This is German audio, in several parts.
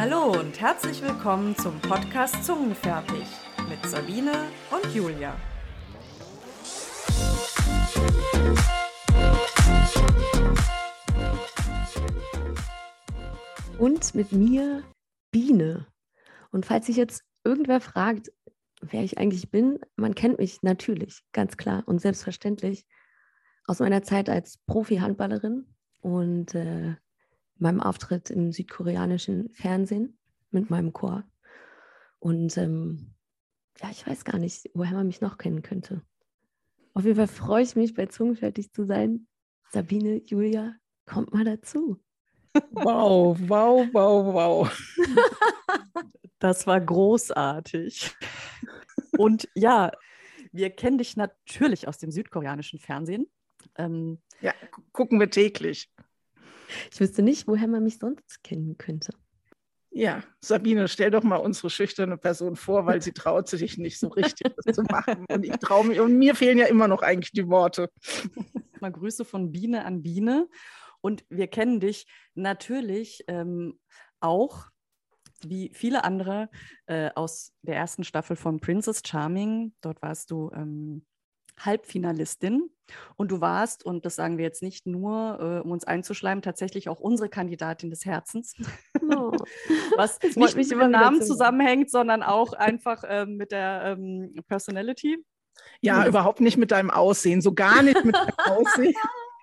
Hallo und herzlich willkommen zum Podcast Zungenfertig mit Sabine und Julia. Und mit mir Biene. Und falls sich jetzt irgendwer fragt, wer ich eigentlich bin, man kennt mich natürlich, ganz klar und selbstverständlich aus meiner Zeit als Profi-Handballerin und äh, meinem Auftritt im südkoreanischen Fernsehen mit meinem Chor. Und ähm, ja, ich weiß gar nicht, woher man mich noch kennen könnte. Auf jeden Fall freue ich mich, bei Zungenfertig zu sein. Sabine, Julia, kommt mal dazu. Wow, wow, wow, wow. Das war großartig. Und ja, wir kennen dich natürlich aus dem südkoreanischen Fernsehen. Ähm, ja, gucken wir täglich. Ich wüsste nicht, woher man mich sonst kennen könnte. Ja, Sabine, stell doch mal unsere schüchterne Person vor, weil sie traut sich nicht so richtig, das zu machen. Und ich traue mich, und mir fehlen ja immer noch eigentlich die Worte. Mal Grüße von Biene an Biene. Und wir kennen dich natürlich ähm, auch, wie viele andere, äh, aus der ersten Staffel von Princess Charming. Dort warst du ähm, Halbfinalistin. Und du warst, und das sagen wir jetzt nicht nur, äh, um uns einzuschleimen, tatsächlich auch unsere Kandidatin des Herzens. Oh. Was nicht mit dem Namen zusammenhängt, sondern auch einfach äh, mit der ähm, Personality. Ja, überhaupt nicht mit deinem Aussehen, so gar nicht mit deinem Aussehen.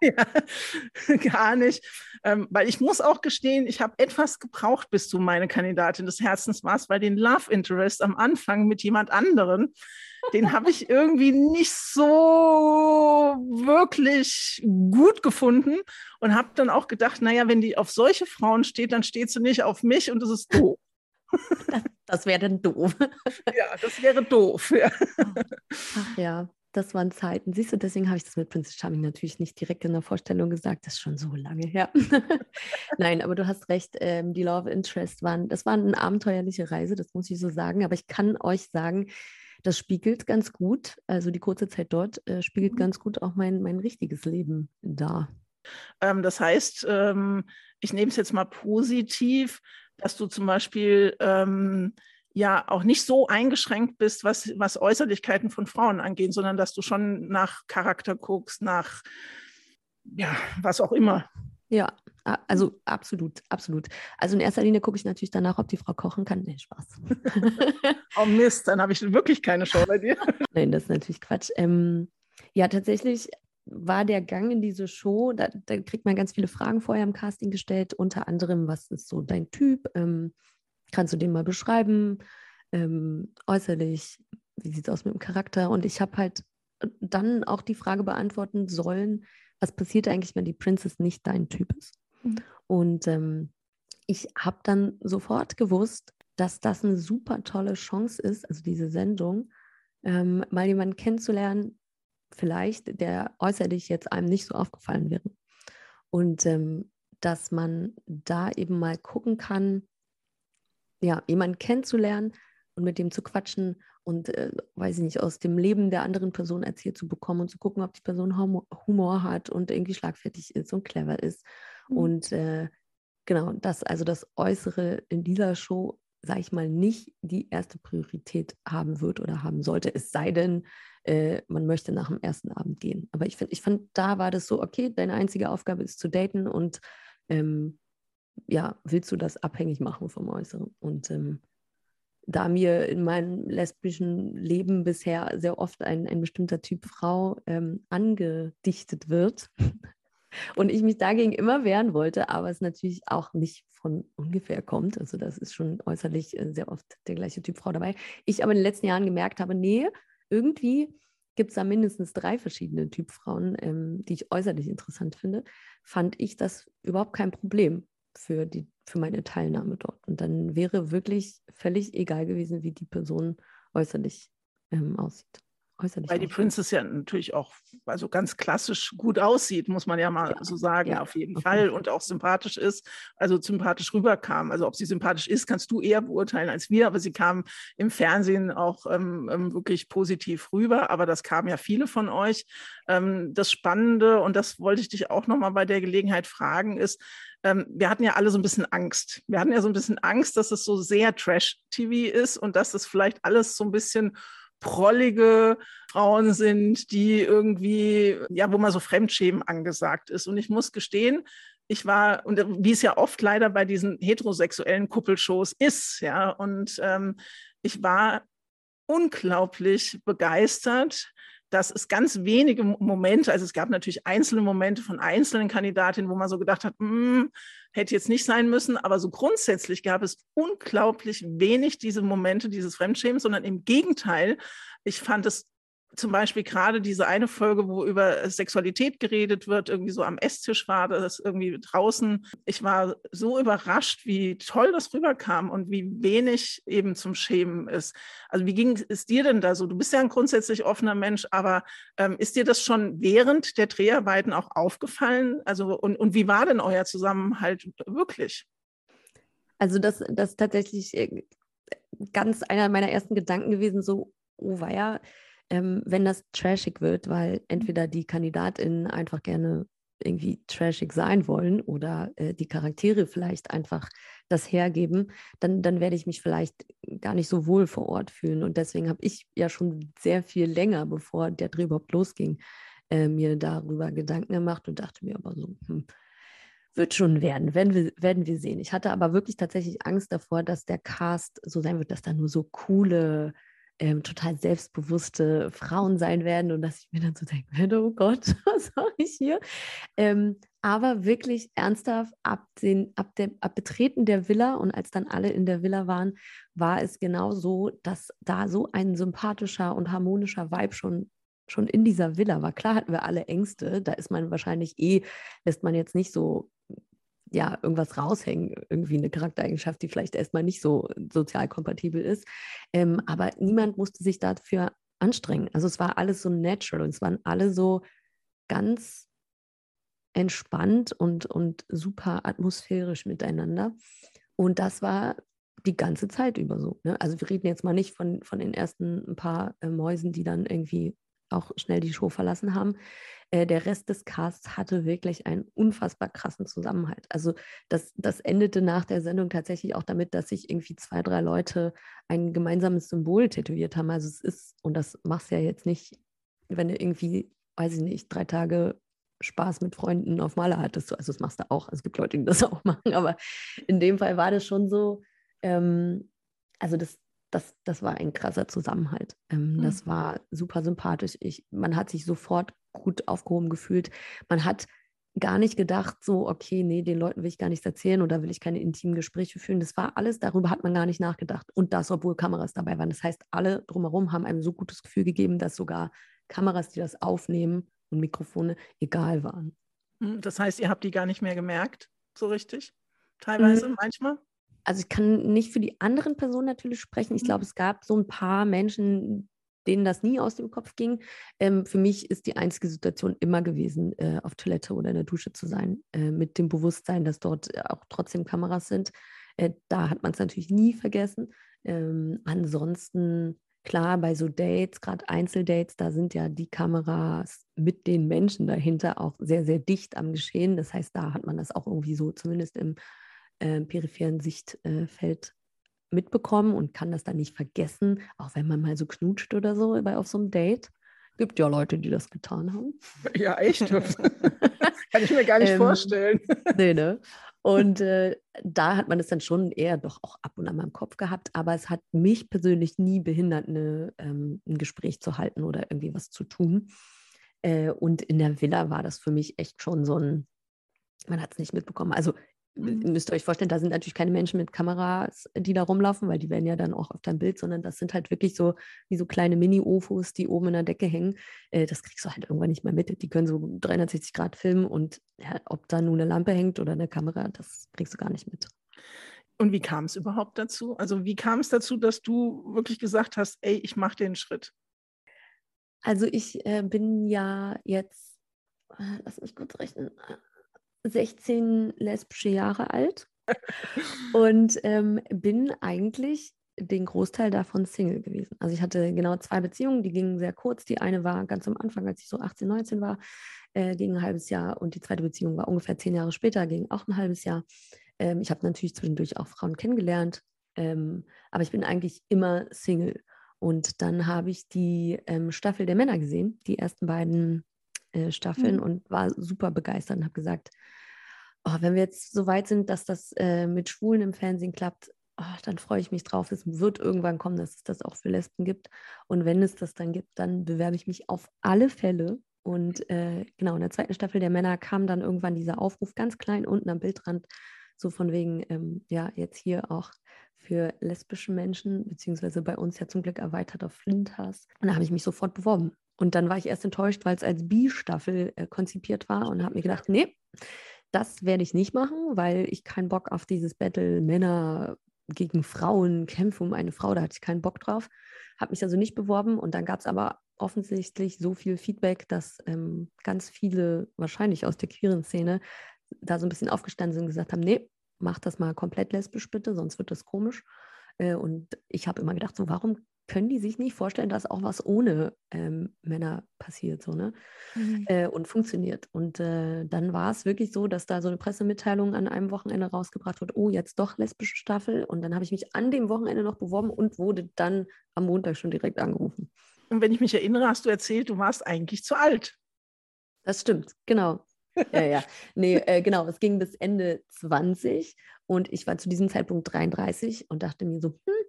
ja, gar nicht. Ähm, weil ich muss auch gestehen, ich habe etwas gebraucht, bis du meine Kandidatin des Herzens warst, weil den Love Interest am Anfang mit jemand anderen, den habe ich irgendwie nicht so wirklich gut gefunden und habe dann auch gedacht, naja, wenn die auf solche Frauen steht, dann steht sie nicht auf mich und das ist doof. Das, das wäre dann doof. Ja, das wäre doof. Ja. Ach ja, das waren Zeiten. Siehst du, deswegen habe ich das mit Princess Charming natürlich nicht direkt in der Vorstellung gesagt. Das ist schon so lange her. Nein, aber du hast recht. Ähm, die Love Interest waren, das war eine abenteuerliche Reise, das muss ich so sagen. Aber ich kann euch sagen, das spiegelt ganz gut, also die kurze Zeit dort äh, spiegelt mhm. ganz gut auch mein, mein richtiges Leben dar. Ähm, das heißt, ähm, ich nehme es jetzt mal positiv, dass du zum Beispiel ähm, ja auch nicht so eingeschränkt bist, was, was Äußerlichkeiten von Frauen angeht, sondern dass du schon nach Charakter guckst, nach ja, was auch immer. Ja, also absolut, absolut. Also in erster Linie gucke ich natürlich danach, ob die Frau kochen kann. Nee, Spaß. oh Mist, dann habe ich wirklich keine Show bei dir. Nein, das ist natürlich Quatsch. Ähm, ja, tatsächlich war der Gang in diese Show, da, da, kriegt man ganz viele Fragen vorher im Casting gestellt, unter anderem, was ist so dein Typ? Ähm, Kannst du den mal beschreiben? Ähm, äußerlich, wie sieht es aus mit dem Charakter? Und ich habe halt dann auch die Frage beantworten sollen, was passiert eigentlich, wenn die Princess nicht dein Typ ist? Mhm. Und ähm, ich habe dann sofort gewusst, dass das eine super tolle Chance ist, also diese Sendung, ähm, mal jemanden kennenzulernen, vielleicht, der äußerlich jetzt einem nicht so aufgefallen wäre. Und ähm, dass man da eben mal gucken kann, ja, jemanden kennenzulernen und mit dem zu quatschen und, äh, weiß ich nicht, aus dem Leben der anderen Person erzählt zu bekommen und zu gucken, ob die Person Humor, Humor hat und irgendwie schlagfertig ist und clever ist. Mhm. Und äh, genau, das, also das Äußere in dieser Show, sage ich mal, nicht die erste Priorität haben wird oder haben sollte, es sei denn, äh, man möchte nach dem ersten Abend gehen. Aber ich, find, ich fand, da war das so, okay, deine einzige Aufgabe ist zu daten und ähm, ja, willst du das abhängig machen vom Äußeren? Und ähm, da mir in meinem lesbischen Leben bisher sehr oft ein, ein bestimmter Typ Frau ähm, angedichtet wird und ich mich dagegen immer wehren wollte, aber es natürlich auch nicht von ungefähr kommt. Also das ist schon äußerlich äh, sehr oft der gleiche Typ Frau dabei. Ich aber in den letzten Jahren gemerkt habe, nee, irgendwie gibt es da mindestens drei verschiedene Typ Frauen, ähm, die ich äußerlich interessant finde, fand ich das überhaupt kein Problem für, die, für meine Teilnahme dort. Und dann wäre wirklich völlig egal gewesen, wie die Person äußerlich ähm, aussieht. Äußerlich Weil die Princess ja natürlich auch also ganz klassisch gut aussieht, muss man ja mal ja, so sagen, ja, auf jeden Fall. Und auch sympathisch ist, also sympathisch rüberkam. Also ob sie sympathisch ist, kannst du eher beurteilen als wir, aber sie kam im Fernsehen auch ähm, ähm wirklich positiv rüber. Aber das kamen ja viele von euch. Ähm, das Spannende, und das wollte ich dich auch nochmal bei der Gelegenheit fragen, ist, ähm, wir hatten ja alle so ein bisschen Angst. Wir hatten ja so ein bisschen Angst, dass es so sehr Trash-TV ist und dass es vielleicht alles so ein bisschen prollige Frauen sind, die irgendwie, ja, wo man so Fremdschämen angesagt ist. Und ich muss gestehen, ich war, und wie es ja oft leider bei diesen heterosexuellen Kuppelshows ist, ja, und ähm, ich war unglaublich begeistert, dass es ganz wenige Momente, also es gab natürlich einzelne Momente von einzelnen Kandidatinnen, wo man so gedacht hat, mm, hätte jetzt nicht sein müssen, aber so grundsätzlich gab es unglaublich wenig diese Momente dieses Fremdschämens, sondern im Gegenteil, ich fand es zum Beispiel gerade diese eine Folge, wo über Sexualität geredet wird, irgendwie so am Esstisch war das irgendwie draußen. Ich war so überrascht, wie toll das rüberkam und wie wenig eben zum Schämen ist. Also wie ging es dir denn da so? Du bist ja ein grundsätzlich offener Mensch, aber ähm, ist dir das schon während der Dreharbeiten auch aufgefallen? Also und, und wie war denn euer Zusammenhalt wirklich? Also das, das tatsächlich äh, ganz einer meiner ersten Gedanken gewesen, so, oh weia, ähm, wenn das trashig wird, weil entweder die KandidatInnen einfach gerne irgendwie trashig sein wollen oder äh, die Charaktere vielleicht einfach das hergeben, dann, dann werde ich mich vielleicht gar nicht so wohl vor Ort fühlen. Und deswegen habe ich ja schon sehr viel länger, bevor der Dreh überhaupt losging, äh, mir darüber Gedanken gemacht und dachte mir aber so, hm, wird schon werden, werden wir, werden wir sehen. Ich hatte aber wirklich tatsächlich Angst davor, dass der Cast so sein wird, dass da nur so coole ähm, total selbstbewusste Frauen sein werden und dass ich mir dann so denke, oh Gott, was mache ich hier? Ähm, aber wirklich ernsthaft, ab, den, ab, dem, ab Betreten der Villa und als dann alle in der Villa waren, war es genau so, dass da so ein sympathischer und harmonischer Vibe schon schon in dieser Villa war. Klar hatten wir alle Ängste, da ist man wahrscheinlich eh, lässt man jetzt nicht so ja, irgendwas raushängen, irgendwie eine Charaktereigenschaft, die vielleicht erstmal nicht so sozial kompatibel ist. Ähm, aber niemand musste sich dafür anstrengen. Also es war alles so natural und es waren alle so ganz entspannt und, und super atmosphärisch miteinander. Und das war die ganze Zeit über so. Ne? Also wir reden jetzt mal nicht von, von den ersten ein paar äh, Mäusen, die dann irgendwie auch schnell die Show verlassen haben. Äh, der Rest des Casts hatte wirklich einen unfassbar krassen Zusammenhalt. Also das, das endete nach der Sendung tatsächlich auch damit, dass sich irgendwie zwei, drei Leute ein gemeinsames Symbol tätowiert haben. Also es ist, und das machst du ja jetzt nicht, wenn du irgendwie, weiß ich nicht, drei Tage Spaß mit Freunden auf Maler hattest. Also das machst du auch. Es gibt Leute, die das auch machen, aber in dem Fall war das schon so, ähm, also das, das, das war ein krasser Zusammenhalt. Ähm, mhm. Das war super sympathisch. Ich, man hat sich sofort gut aufgehoben gefühlt. Man hat gar nicht gedacht, so, okay, nee, den Leuten will ich gar nichts erzählen oder will ich keine intimen Gespräche führen. Das war alles, darüber hat man gar nicht nachgedacht. Und das, obwohl Kameras dabei waren. Das heißt, alle drumherum haben einem so gutes Gefühl gegeben, dass sogar Kameras, die das aufnehmen und Mikrofone egal waren. Hm, das heißt, ihr habt die gar nicht mehr gemerkt, so richtig? Teilweise, mhm. manchmal? Also ich kann nicht für die anderen Personen natürlich sprechen. Ich glaube, mhm. es gab so ein paar Menschen, denen das nie aus dem Kopf ging. Ähm, für mich ist die einzige Situation immer gewesen, äh, auf Toilette oder in der Dusche zu sein, äh, mit dem Bewusstsein, dass dort äh, auch trotzdem Kameras sind. Äh, da hat man es natürlich nie vergessen. Ähm, ansonsten, klar, bei so Dates, gerade Einzeldates, da sind ja die Kameras mit den Menschen dahinter auch sehr, sehr dicht am Geschehen. Das heißt, da hat man das auch irgendwie so zumindest im äh, peripheren Sichtfeld mitbekommen und kann das dann nicht vergessen, auch wenn man mal so knutscht oder so bei auf so einem Date. Gibt ja Leute, die das getan haben. Ja, echt? kann ich mir gar nicht ähm, vorstellen. Nee, ne? Und äh, da hat man es dann schon eher doch auch ab und an mal im Kopf gehabt, aber es hat mich persönlich nie behindert, eine, ähm, ein Gespräch zu halten oder irgendwie was zu tun. Äh, und in der Villa war das für mich echt schon so ein, man hat es nicht mitbekommen. Also Mhm. müsst ihr euch vorstellen, da sind natürlich keine Menschen mit Kameras, die da rumlaufen, weil die werden ja dann auch auf deinem Bild, sondern das sind halt wirklich so wie so kleine Mini-Ofos, die oben in der Decke hängen. Äh, das kriegst du halt irgendwann nicht mehr mit. Die können so 360 Grad filmen und ja, ob da nun eine Lampe hängt oder eine Kamera, das kriegst du gar nicht mit. Und wie kam es überhaupt dazu? Also wie kam es dazu, dass du wirklich gesagt hast, ey, ich mache den Schritt? Also ich äh, bin ja jetzt, äh, lass mich kurz rechnen, 16 lesbische Jahre alt und ähm, bin eigentlich den Großteil davon Single gewesen. Also ich hatte genau zwei Beziehungen, die gingen sehr kurz. Die eine war ganz am Anfang, als ich so 18, 19 war. äh, ging ein halbes Jahr und die zweite Beziehung war ungefähr zehn Jahre später, ging auch ein halbes Jahr. Ähm, ich habe natürlich zwischendurch auch Frauen kennengelernt, ähm, aber ich bin eigentlich immer Single. Und dann habe ich die ähm, Staffel der Männer gesehen, die ersten beiden äh, Staffeln mhm. und war super begeistert und habe gesagt, oh, wenn wir jetzt so weit sind, dass das äh, mit Schwulen im Fernsehen klappt, oh, dann freue ich mich drauf. Es wird irgendwann kommen, dass es das auch für Lesben gibt. Und wenn es das dann gibt, dann bewerbe ich mich auf alle Fälle. Und äh, genau, in der zweiten Staffel der Männer kam dann irgendwann dieser Aufruf ganz klein unten am Bildrand, so von wegen, ähm, ja, jetzt hier auch für lesbische Menschen, beziehungsweise bei uns ja zum Glück erweitert auf Flinthas. Und da habe ich mich sofort beworben. Und dann war ich erst enttäuscht, weil es als B-Staffel äh, konzipiert war und habe mir gedacht, nee, das werde ich nicht machen, weil ich keinen Bock auf dieses Battle Männer gegen Frauen kämpfe um eine Frau, da hatte ich keinen Bock drauf. Habe mich also nicht beworben und dann gab es aber offensichtlich so viel Feedback, dass ähm, ganz viele, wahrscheinlich aus der queeren Szene, da so ein bisschen aufgestanden sind und gesagt haben, nee, mach das mal komplett lesbisch bitte, sonst wird das komisch. Äh, und ich habe immer gedacht, so warum können die sich nicht vorstellen, dass auch was ohne ähm, Männer passiert so, ne? Mhm. Äh, und funktioniert. Und äh, dann war es wirklich so, dass da so eine Pressemitteilung an einem Wochenende rausgebracht wird, oh, jetzt doch lesbische Staffel. Und dann habe ich mich an dem Wochenende noch beworben und wurde dann am Montag schon direkt angerufen. Und wenn ich mich erinnere, hast du erzählt, du warst eigentlich zu alt. Das stimmt, genau. ja, ja. Nee, äh, genau, es ging bis Ende 20 und ich war zu diesem Zeitpunkt 33 und dachte mir so, hm,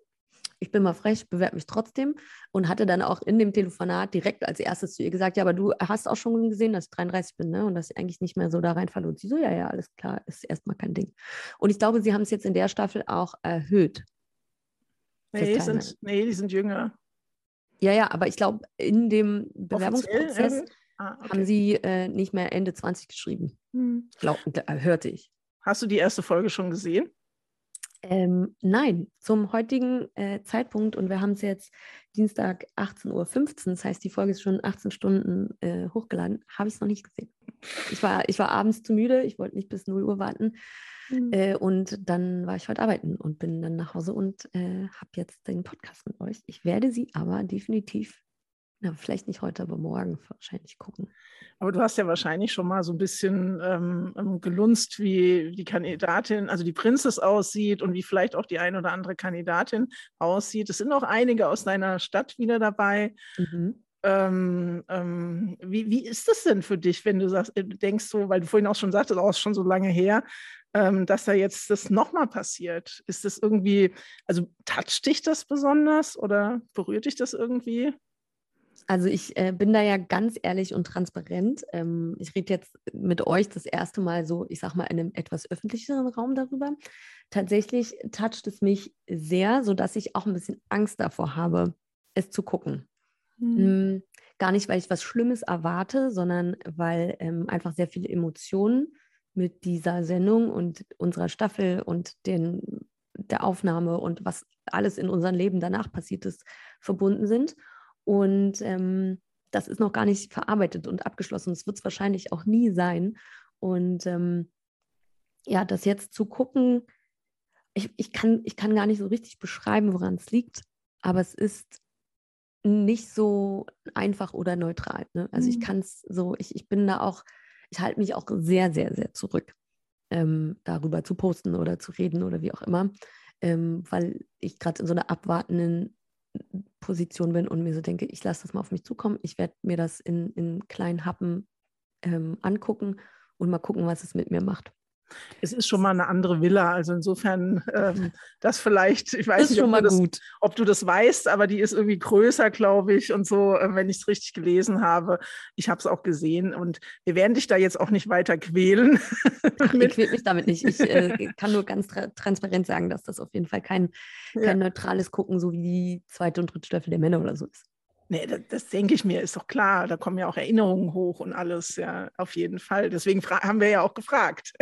ich bin mal frech, bewerbe mich trotzdem und hatte dann auch in dem Telefonat direkt als erstes zu ihr gesagt, ja, aber du hast auch schon gesehen, dass ich 33 bin, ne? Und dass ich eigentlich nicht mehr so da reinfalle. Und sie so, ja, ja, alles klar, ist erstmal kein Ding. Und ich glaube, sie haben es jetzt in der Staffel auch erhöht. Nee, die sind, nee, die sind jünger. Ja, ja, aber ich glaube, in dem Bewerbungsprozess ah, okay. haben sie äh, nicht mehr Ende 20 geschrieben. Hm. Glaub, äh, hörte ich. Hast du die erste Folge schon gesehen? Ähm, nein, zum heutigen äh, Zeitpunkt und wir haben es jetzt Dienstag 18.15 Uhr, das heißt, die Folge ist schon 18 Stunden äh, hochgeladen, habe ich es noch nicht gesehen. Ich war, ich war abends zu müde, ich wollte nicht bis 0 Uhr warten mhm. äh, und dann war ich heute arbeiten und bin dann nach Hause und äh, habe jetzt den Podcast mit euch. Ich werde sie aber definitiv na, vielleicht nicht heute, aber morgen wahrscheinlich gucken. Aber du hast ja wahrscheinlich schon mal so ein bisschen ähm, ähm, gelunzt, wie die Kandidatin, also die Prinzess aussieht und wie vielleicht auch die eine oder andere Kandidatin aussieht. Es sind auch einige aus deiner Stadt wieder dabei. Mhm. Ähm, ähm, wie, wie ist das denn für dich, wenn du sagst, äh, denkst so, weil du vorhin auch schon sagtest, auch schon so lange her, ähm, dass da jetzt das nochmal passiert? Ist das irgendwie, also toucht dich das besonders oder berührt dich das irgendwie? Also ich äh, bin da ja ganz ehrlich und transparent. Ähm, ich rede jetzt mit euch das erste Mal so, ich sag mal, in einem etwas öffentlicheren Raum darüber. Tatsächlich toucht es mich sehr, sodass ich auch ein bisschen Angst davor habe, es zu gucken. Mhm. Gar nicht, weil ich was Schlimmes erwarte, sondern weil ähm, einfach sehr viele Emotionen mit dieser Sendung und unserer Staffel und den, der Aufnahme und was alles in unserem Leben danach passiert ist, verbunden sind. Und ähm, das ist noch gar nicht verarbeitet und abgeschlossen. Das wird es wahrscheinlich auch nie sein. Und ähm, ja, das jetzt zu gucken, ich, ich, kann, ich kann gar nicht so richtig beschreiben, woran es liegt, aber es ist nicht so einfach oder neutral. Ne? Also mhm. ich kann es so, ich, ich bin da auch, ich halte mich auch sehr, sehr, sehr zurück, ähm, darüber zu posten oder zu reden oder wie auch immer, ähm, weil ich gerade in so einer abwartenden Position bin und mir so denke, ich lasse das mal auf mich zukommen, ich werde mir das in, in kleinen Happen ähm, angucken und mal gucken, was es mit mir macht. Es ist schon mal eine andere Villa, also insofern ähm, das vielleicht, ich weiß nicht, ob du, das, ob du, das, weißt, aber die ist irgendwie größer, glaube ich, und so, äh, wenn ich es richtig gelesen habe. Ich habe es auch gesehen und wir werden dich da jetzt auch nicht weiter quälen. Ach, ich quäle mich damit nicht. Ich äh, kann nur ganz tra transparent sagen, dass das auf jeden Fall kein, kein ja. neutrales Gucken, so wie die zweite und dritte Staffel der Männer oder so ist. Nee, das, das, denke ich mir, ist doch klar. Da kommen ja auch Erinnerungen hoch und alles, ja, auf jeden Fall. Deswegen haben wir ja auch gefragt.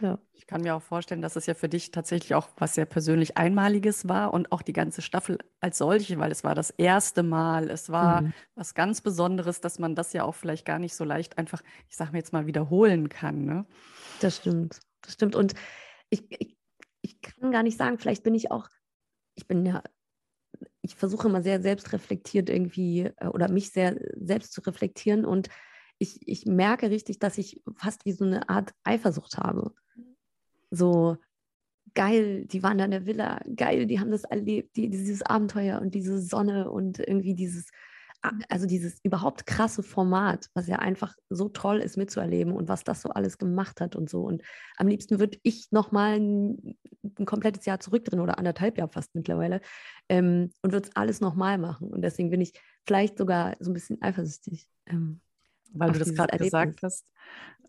Ja. Ich kann mir auch vorstellen, dass es ja für dich tatsächlich auch was sehr persönlich Einmaliges war und auch die ganze Staffel als solche, weil es war das erste Mal, es war mhm. was ganz Besonderes, dass man das ja auch vielleicht gar nicht so leicht einfach, ich sage mir jetzt mal, wiederholen kann. Ne? Das stimmt, das stimmt. Und ich, ich, ich kann gar nicht sagen, vielleicht bin ich auch, ich bin ja ich versuche immer sehr selbstreflektiert irgendwie äh, oder mich sehr selbst zu reflektieren und ich, ich merke richtig, dass ich fast wie so eine Art Eifersucht habe. So, geil, die waren da in der Villa, geil, die haben das erlebt, die, dieses Abenteuer und diese Sonne und irgendwie dieses, also dieses überhaupt krasse Format, was ja einfach so toll ist mitzuerleben und was das so alles gemacht hat und so. Und am liebsten würde ich nochmal ein, ein komplettes Jahr zurückdrehen oder anderthalb Jahre fast mittlerweile ähm, und würde es alles nochmal machen. Und deswegen bin ich vielleicht sogar so ein bisschen eifersüchtig. Ähm, Weil du das gerade gesagt hast.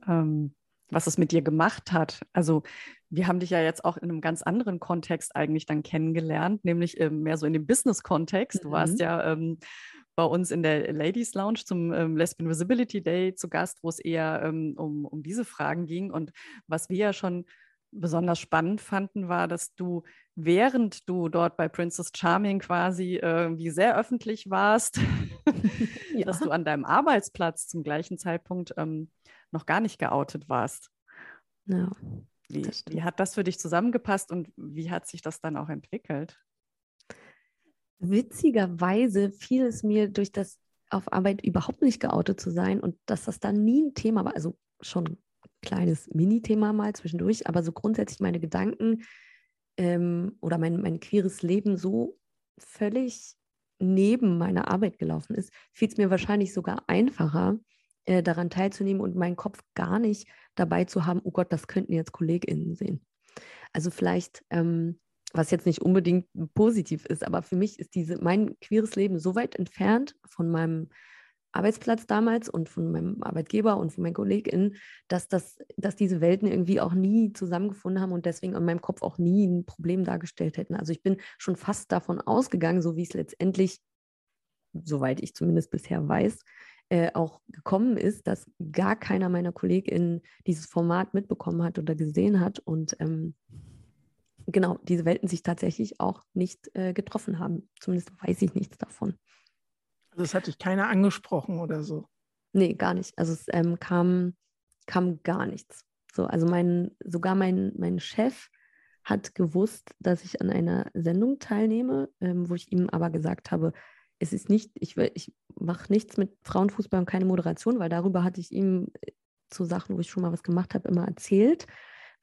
Ähm, was es mit dir gemacht hat. Also wir haben dich ja jetzt auch in einem ganz anderen Kontext eigentlich dann kennengelernt, nämlich ähm, mehr so in dem Business-Kontext. Du warst mhm. ja ähm, bei uns in der Ladies Lounge zum ähm, Lesbian Visibility Day zu Gast, wo es eher ähm, um, um diese Fragen ging. Und was wir ja schon besonders spannend fanden, war, dass du, während du dort bei Princess Charming quasi irgendwie sehr öffentlich warst, ja. dass du an deinem Arbeitsplatz zum gleichen Zeitpunkt ähm, noch gar nicht geoutet warst. Ja. Wie, wie hat das für dich zusammengepasst und wie hat sich das dann auch entwickelt? Witzigerweise fiel es mir durch das auf Arbeit überhaupt nicht geoutet zu sein und dass das dann nie ein Thema war, also schon kleines Mini-Thema mal zwischendurch, aber so grundsätzlich meine Gedanken ähm, oder mein, mein queeres Leben so völlig neben meiner Arbeit gelaufen ist, fiel es mir wahrscheinlich sogar einfacher, äh, daran teilzunehmen und meinen Kopf gar nicht dabei zu haben, oh Gott, das könnten jetzt KollegInnen sehen. Also vielleicht, ähm, was jetzt nicht unbedingt positiv ist, aber für mich ist diese, mein queeres Leben so weit entfernt von meinem Arbeitsplatz damals und von meinem Arbeitgeber und von meinen KollegInnen, dass, das, dass diese Welten irgendwie auch nie zusammengefunden haben und deswegen in meinem Kopf auch nie ein Problem dargestellt hätten. Also ich bin schon fast davon ausgegangen, so wie es letztendlich, soweit ich zumindest bisher weiß, äh, auch gekommen ist, dass gar keiner meiner KollegInnen dieses Format mitbekommen hat oder gesehen hat und ähm, genau, diese Welten sich tatsächlich auch nicht äh, getroffen haben. Zumindest weiß ich nichts davon. Also es hat dich keiner angesprochen oder so? Nee, gar nicht. Also es ähm, kam, kam gar nichts. So, also mein, sogar mein, mein Chef hat gewusst, dass ich an einer Sendung teilnehme, ähm, wo ich ihm aber gesagt habe, es ist nicht, ich, ich mache nichts mit Frauenfußball und keine Moderation, weil darüber hatte ich ihm äh, zu Sachen, wo ich schon mal was gemacht habe, immer erzählt,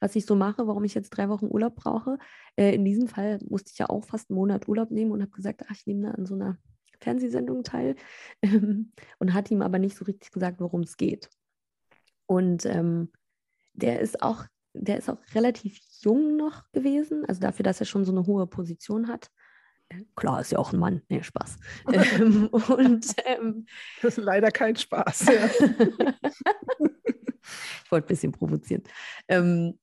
was ich so mache, warum ich jetzt drei Wochen Urlaub brauche. Äh, in diesem Fall musste ich ja auch fast einen Monat Urlaub nehmen und habe gesagt, ach, ich nehme da an so einer Fernsehsendung teil ähm, und hat ihm aber nicht so richtig gesagt, worum es geht. Und ähm, der ist auch, der ist auch relativ jung noch gewesen, also dafür, dass er schon so eine hohe Position hat. Klar, ist ja auch ein Mann. Nee, Spaß. ähm, und, ähm, das ist leider kein Spaß. Ja. ich wollte ein bisschen provozieren. Ähm,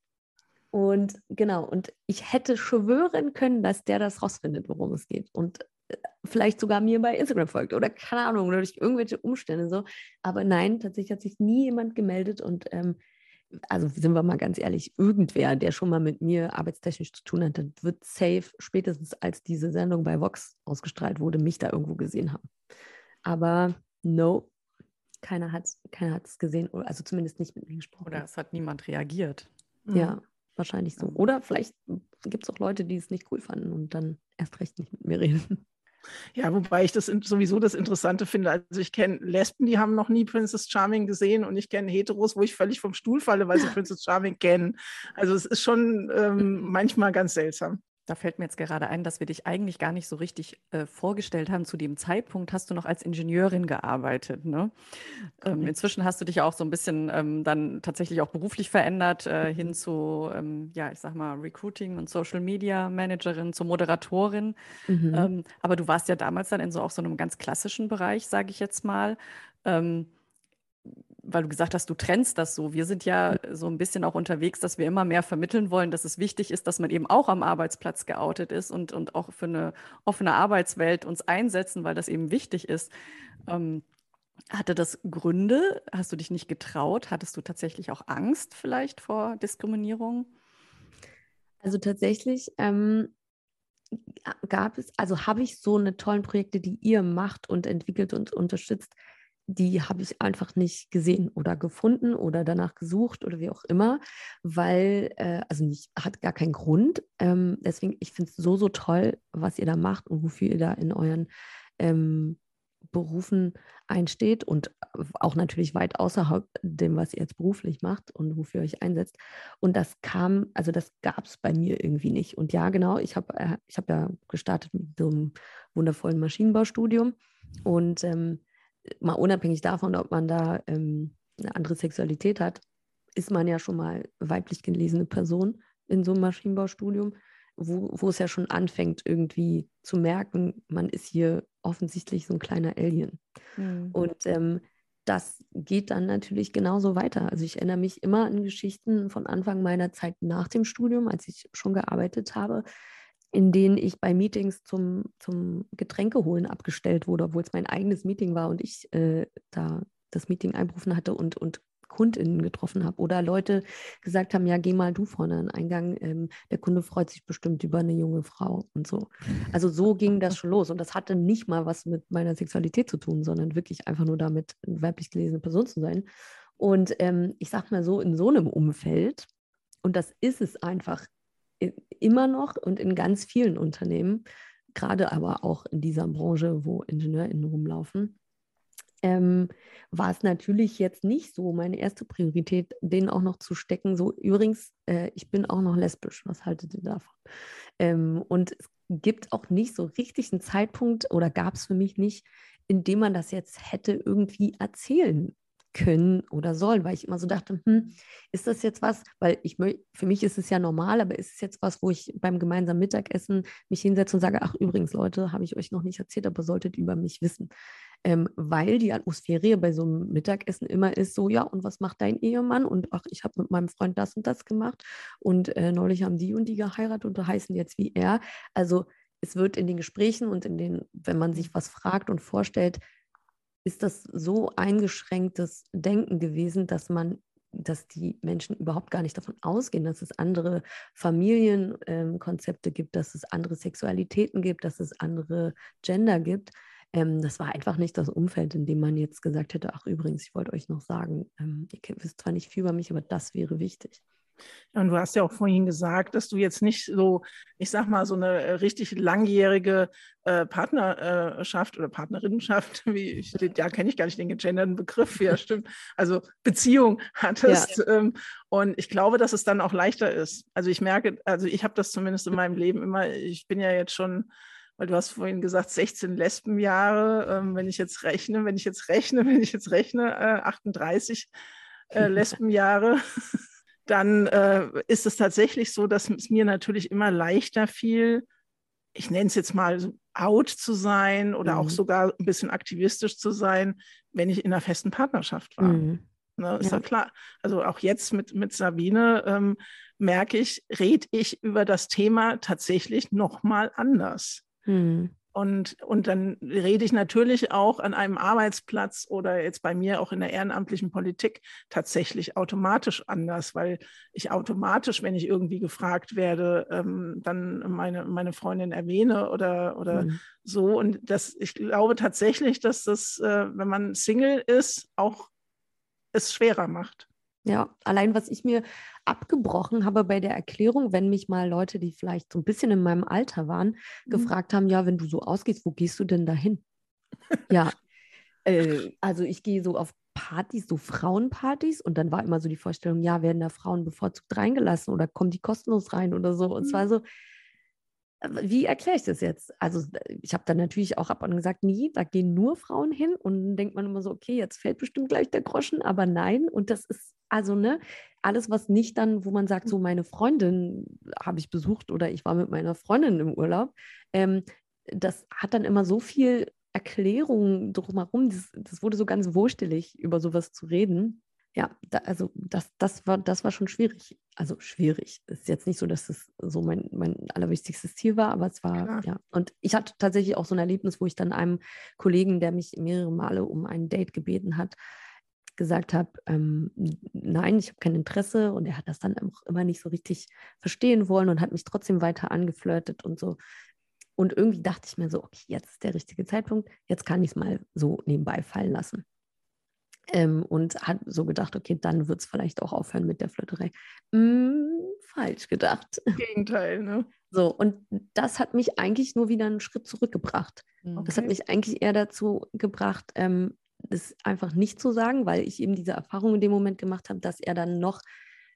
und genau, und ich hätte schwören können, dass der das rausfindet, worum es geht. Und äh, vielleicht sogar mir bei Instagram folgt oder keine Ahnung, oder durch irgendwelche Umstände so. Aber nein, tatsächlich hat sich nie jemand gemeldet und ähm, also sind wir mal ganz ehrlich, irgendwer, der schon mal mit mir arbeitstechnisch zu tun hatte, wird safe, spätestens als diese Sendung bei Vox ausgestrahlt wurde, mich da irgendwo gesehen haben. Aber no, keiner hat es keiner gesehen, also zumindest nicht mit mir gesprochen. Oder es hat niemand reagiert. Ja, mhm. wahrscheinlich so. Oder vielleicht gibt es auch Leute, die es nicht cool fanden und dann erst recht nicht mit mir reden. Ja, wobei ich das sowieso das Interessante finde. Also ich kenne Lesben, die haben noch nie Princess Charming gesehen und ich kenne Heteros, wo ich völlig vom Stuhl falle, weil sie Princess Charming kennen. Also es ist schon ähm, manchmal ganz seltsam. Da fällt mir jetzt gerade ein, dass wir dich eigentlich gar nicht so richtig äh, vorgestellt haben. Zu dem Zeitpunkt hast du noch als Ingenieurin gearbeitet. Ne? Ähm, inzwischen hast du dich auch so ein bisschen ähm, dann tatsächlich auch beruflich verändert äh, hin zu, ähm, ja, ich sag mal, Recruiting und Social Media Managerin, zur Moderatorin. Mhm. Ähm, aber du warst ja damals dann in so auch so einem ganz klassischen Bereich, sage ich jetzt mal. Ähm, weil du gesagt hast, du trennst das so. Wir sind ja so ein bisschen auch unterwegs, dass wir immer mehr vermitteln wollen, dass es wichtig ist, dass man eben auch am Arbeitsplatz geoutet ist und, und auch für eine offene Arbeitswelt uns einsetzen, weil das eben wichtig ist. Ähm, hatte das Gründe? Hast du dich nicht getraut? Hattest du tatsächlich auch Angst vielleicht vor Diskriminierung? Also tatsächlich ähm, gab es, also habe ich so eine tollen Projekte, die ihr macht und entwickelt und unterstützt, die habe ich einfach nicht gesehen oder gefunden oder danach gesucht oder wie auch immer, weil, äh, also nicht, hat gar keinen Grund. Ähm, deswegen, ich finde es so, so toll, was ihr da macht und wofür ihr da in euren ähm, Berufen einsteht und auch natürlich weit außerhalb dem, was ihr jetzt beruflich macht und wofür ihr euch einsetzt. Und das kam, also das gab es bei mir irgendwie nicht. Und ja, genau, ich habe äh, hab ja gestartet mit so einem wundervollen Maschinenbaustudium und ähm, mal unabhängig davon, ob man da ähm, eine andere Sexualität hat, ist man ja schon mal weiblich gelesene Person in so einem Maschinenbaustudium, wo, wo es ja schon anfängt, irgendwie zu merken, man ist hier offensichtlich so ein kleiner Alien. Mhm. Und ähm, das geht dann natürlich genauso weiter. Also ich erinnere mich immer an Geschichten von Anfang meiner Zeit nach dem Studium, als ich schon gearbeitet habe, in denen ich bei Meetings zum, zum Getränkeholen abgestellt wurde, obwohl es mein eigenes Meeting war und ich äh, da das Meeting einberufen hatte und, und KundInnen getroffen habe oder Leute gesagt haben, ja, geh mal du vorne an den Eingang, ähm, der Kunde freut sich bestimmt über eine junge Frau und so. Also so ging das schon los und das hatte nicht mal was mit meiner Sexualität zu tun, sondern wirklich einfach nur damit, eine weiblich gelesene Person zu sein. Und ähm, ich sag mal so, in so einem Umfeld, und das ist es einfach immer noch und in ganz vielen Unternehmen, gerade aber auch in dieser Branche, wo IngenieurInnen rumlaufen, ähm, war es natürlich jetzt nicht so meine erste Priorität, den auch noch zu stecken. So, übrigens, äh, ich bin auch noch lesbisch. Was haltet ihr davon? Ähm, und es gibt auch nicht so richtig einen Zeitpunkt oder gab es für mich nicht, in dem man das jetzt hätte irgendwie erzählen können oder sollen, weil ich immer so dachte, hm, ist das jetzt was, weil ich für mich ist es ja normal, aber ist es jetzt was, wo ich beim gemeinsamen Mittagessen mich hinsetze und sage, ach übrigens Leute, habe ich euch noch nicht erzählt, aber solltet über mich wissen ähm, weil die Atmosphäre bei so einem Mittagessen immer ist so, ja, und was macht dein Ehemann? Und ach, ich habe mit meinem Freund das und das gemacht und äh, neulich haben die und die geheiratet und heißen jetzt wie er. Also es wird in den Gesprächen und in den, wenn man sich was fragt und vorstellt, ist das so eingeschränktes Denken gewesen, dass man dass die Menschen überhaupt gar nicht davon ausgehen, dass es andere Familienkonzepte ähm, gibt, dass es andere Sexualitäten gibt, dass es andere Gender gibt. Ähm, das war einfach nicht das Umfeld, in dem man jetzt gesagt hätte, ach übrigens, ich wollte euch noch sagen, ähm, ihr wisst zwar nicht viel über mich, aber das wäre wichtig. Und du hast ja auch vorhin gesagt, dass du jetzt nicht so, ich sag mal, so eine äh, richtig langjährige äh, Partnerschaft oder Partnerinnenschaft, wie ich, ja, kenne ich gar nicht den gegenderten Begriff, ja, stimmt. Also Beziehung hattest. Ja. Ähm, und ich glaube, dass es dann auch leichter ist. Also ich merke, also ich habe das zumindest in meinem Leben immer, ich bin ja jetzt schon weil du hast vorhin gesagt, 16 Lesbenjahre, ähm, wenn ich jetzt rechne, wenn ich jetzt rechne, wenn ich jetzt rechne, äh, 38 äh, Lesbenjahre, dann äh, ist es tatsächlich so, dass es mir natürlich immer leichter fiel, ich nenne es jetzt mal so out zu sein oder mhm. auch sogar ein bisschen aktivistisch zu sein, wenn ich in einer festen Partnerschaft war. Mhm. Ne, ist ja. ja. klar. Also auch jetzt mit, mit Sabine ähm, merke ich, rede ich über das Thema tatsächlich nochmal anders. Hm. Und, und dann rede ich natürlich auch an einem Arbeitsplatz oder jetzt bei mir auch in der ehrenamtlichen Politik tatsächlich automatisch anders, weil ich automatisch, wenn ich irgendwie gefragt werde, ähm, dann meine, meine Freundin erwähne oder, oder mhm. so. Und das, ich glaube tatsächlich, dass das, äh, wenn man Single ist, auch es schwerer macht. Ja, allein was ich mir abgebrochen habe bei der Erklärung, wenn mich mal Leute, die vielleicht so ein bisschen in meinem Alter waren, mhm. gefragt haben, ja, wenn du so ausgehst, wo gehst du denn dahin? ja, äh, also ich gehe so auf Partys, so Frauenpartys und dann war immer so die Vorstellung, ja, werden da Frauen bevorzugt reingelassen oder kommen die kostenlos rein oder so. Und zwar mhm. so, äh, wie erkläre ich das jetzt? Also ich habe dann natürlich auch ab und gesagt, nie, da gehen nur Frauen hin und dann denkt man immer so, okay, jetzt fällt bestimmt gleich der Groschen, aber nein. Und das ist also, ne, alles, was nicht dann, wo man sagt, so meine Freundin habe ich besucht oder ich war mit meiner Freundin im Urlaub, ähm, das hat dann immer so viel Erklärung drumherum. Das, das wurde so ganz wohlstellig, über sowas zu reden. Ja, da, also das, das, war, das war schon schwierig. Also schwierig. Es ist jetzt nicht so, dass das so mein, mein allerwichtigstes Ziel war, aber es war, Klar. ja. Und ich hatte tatsächlich auch so ein Erlebnis, wo ich dann einem Kollegen, der mich mehrere Male um ein Date gebeten hat, gesagt habe, ähm, nein, ich habe kein Interesse und er hat das dann auch immer nicht so richtig verstehen wollen und hat mich trotzdem weiter angeflirtet und so. Und irgendwie dachte ich mir so, okay, jetzt ist der richtige Zeitpunkt, jetzt kann ich es mal so nebenbei fallen lassen. Ähm, und hat so gedacht, okay, dann wird es vielleicht auch aufhören mit der Flirterei. Hm, falsch gedacht. Gegenteil, ne? So, und das hat mich eigentlich nur wieder einen Schritt zurückgebracht. Okay. Das hat mich eigentlich eher dazu gebracht, ähm, das einfach nicht zu sagen, weil ich eben diese Erfahrung in dem Moment gemacht habe, dass er dann noch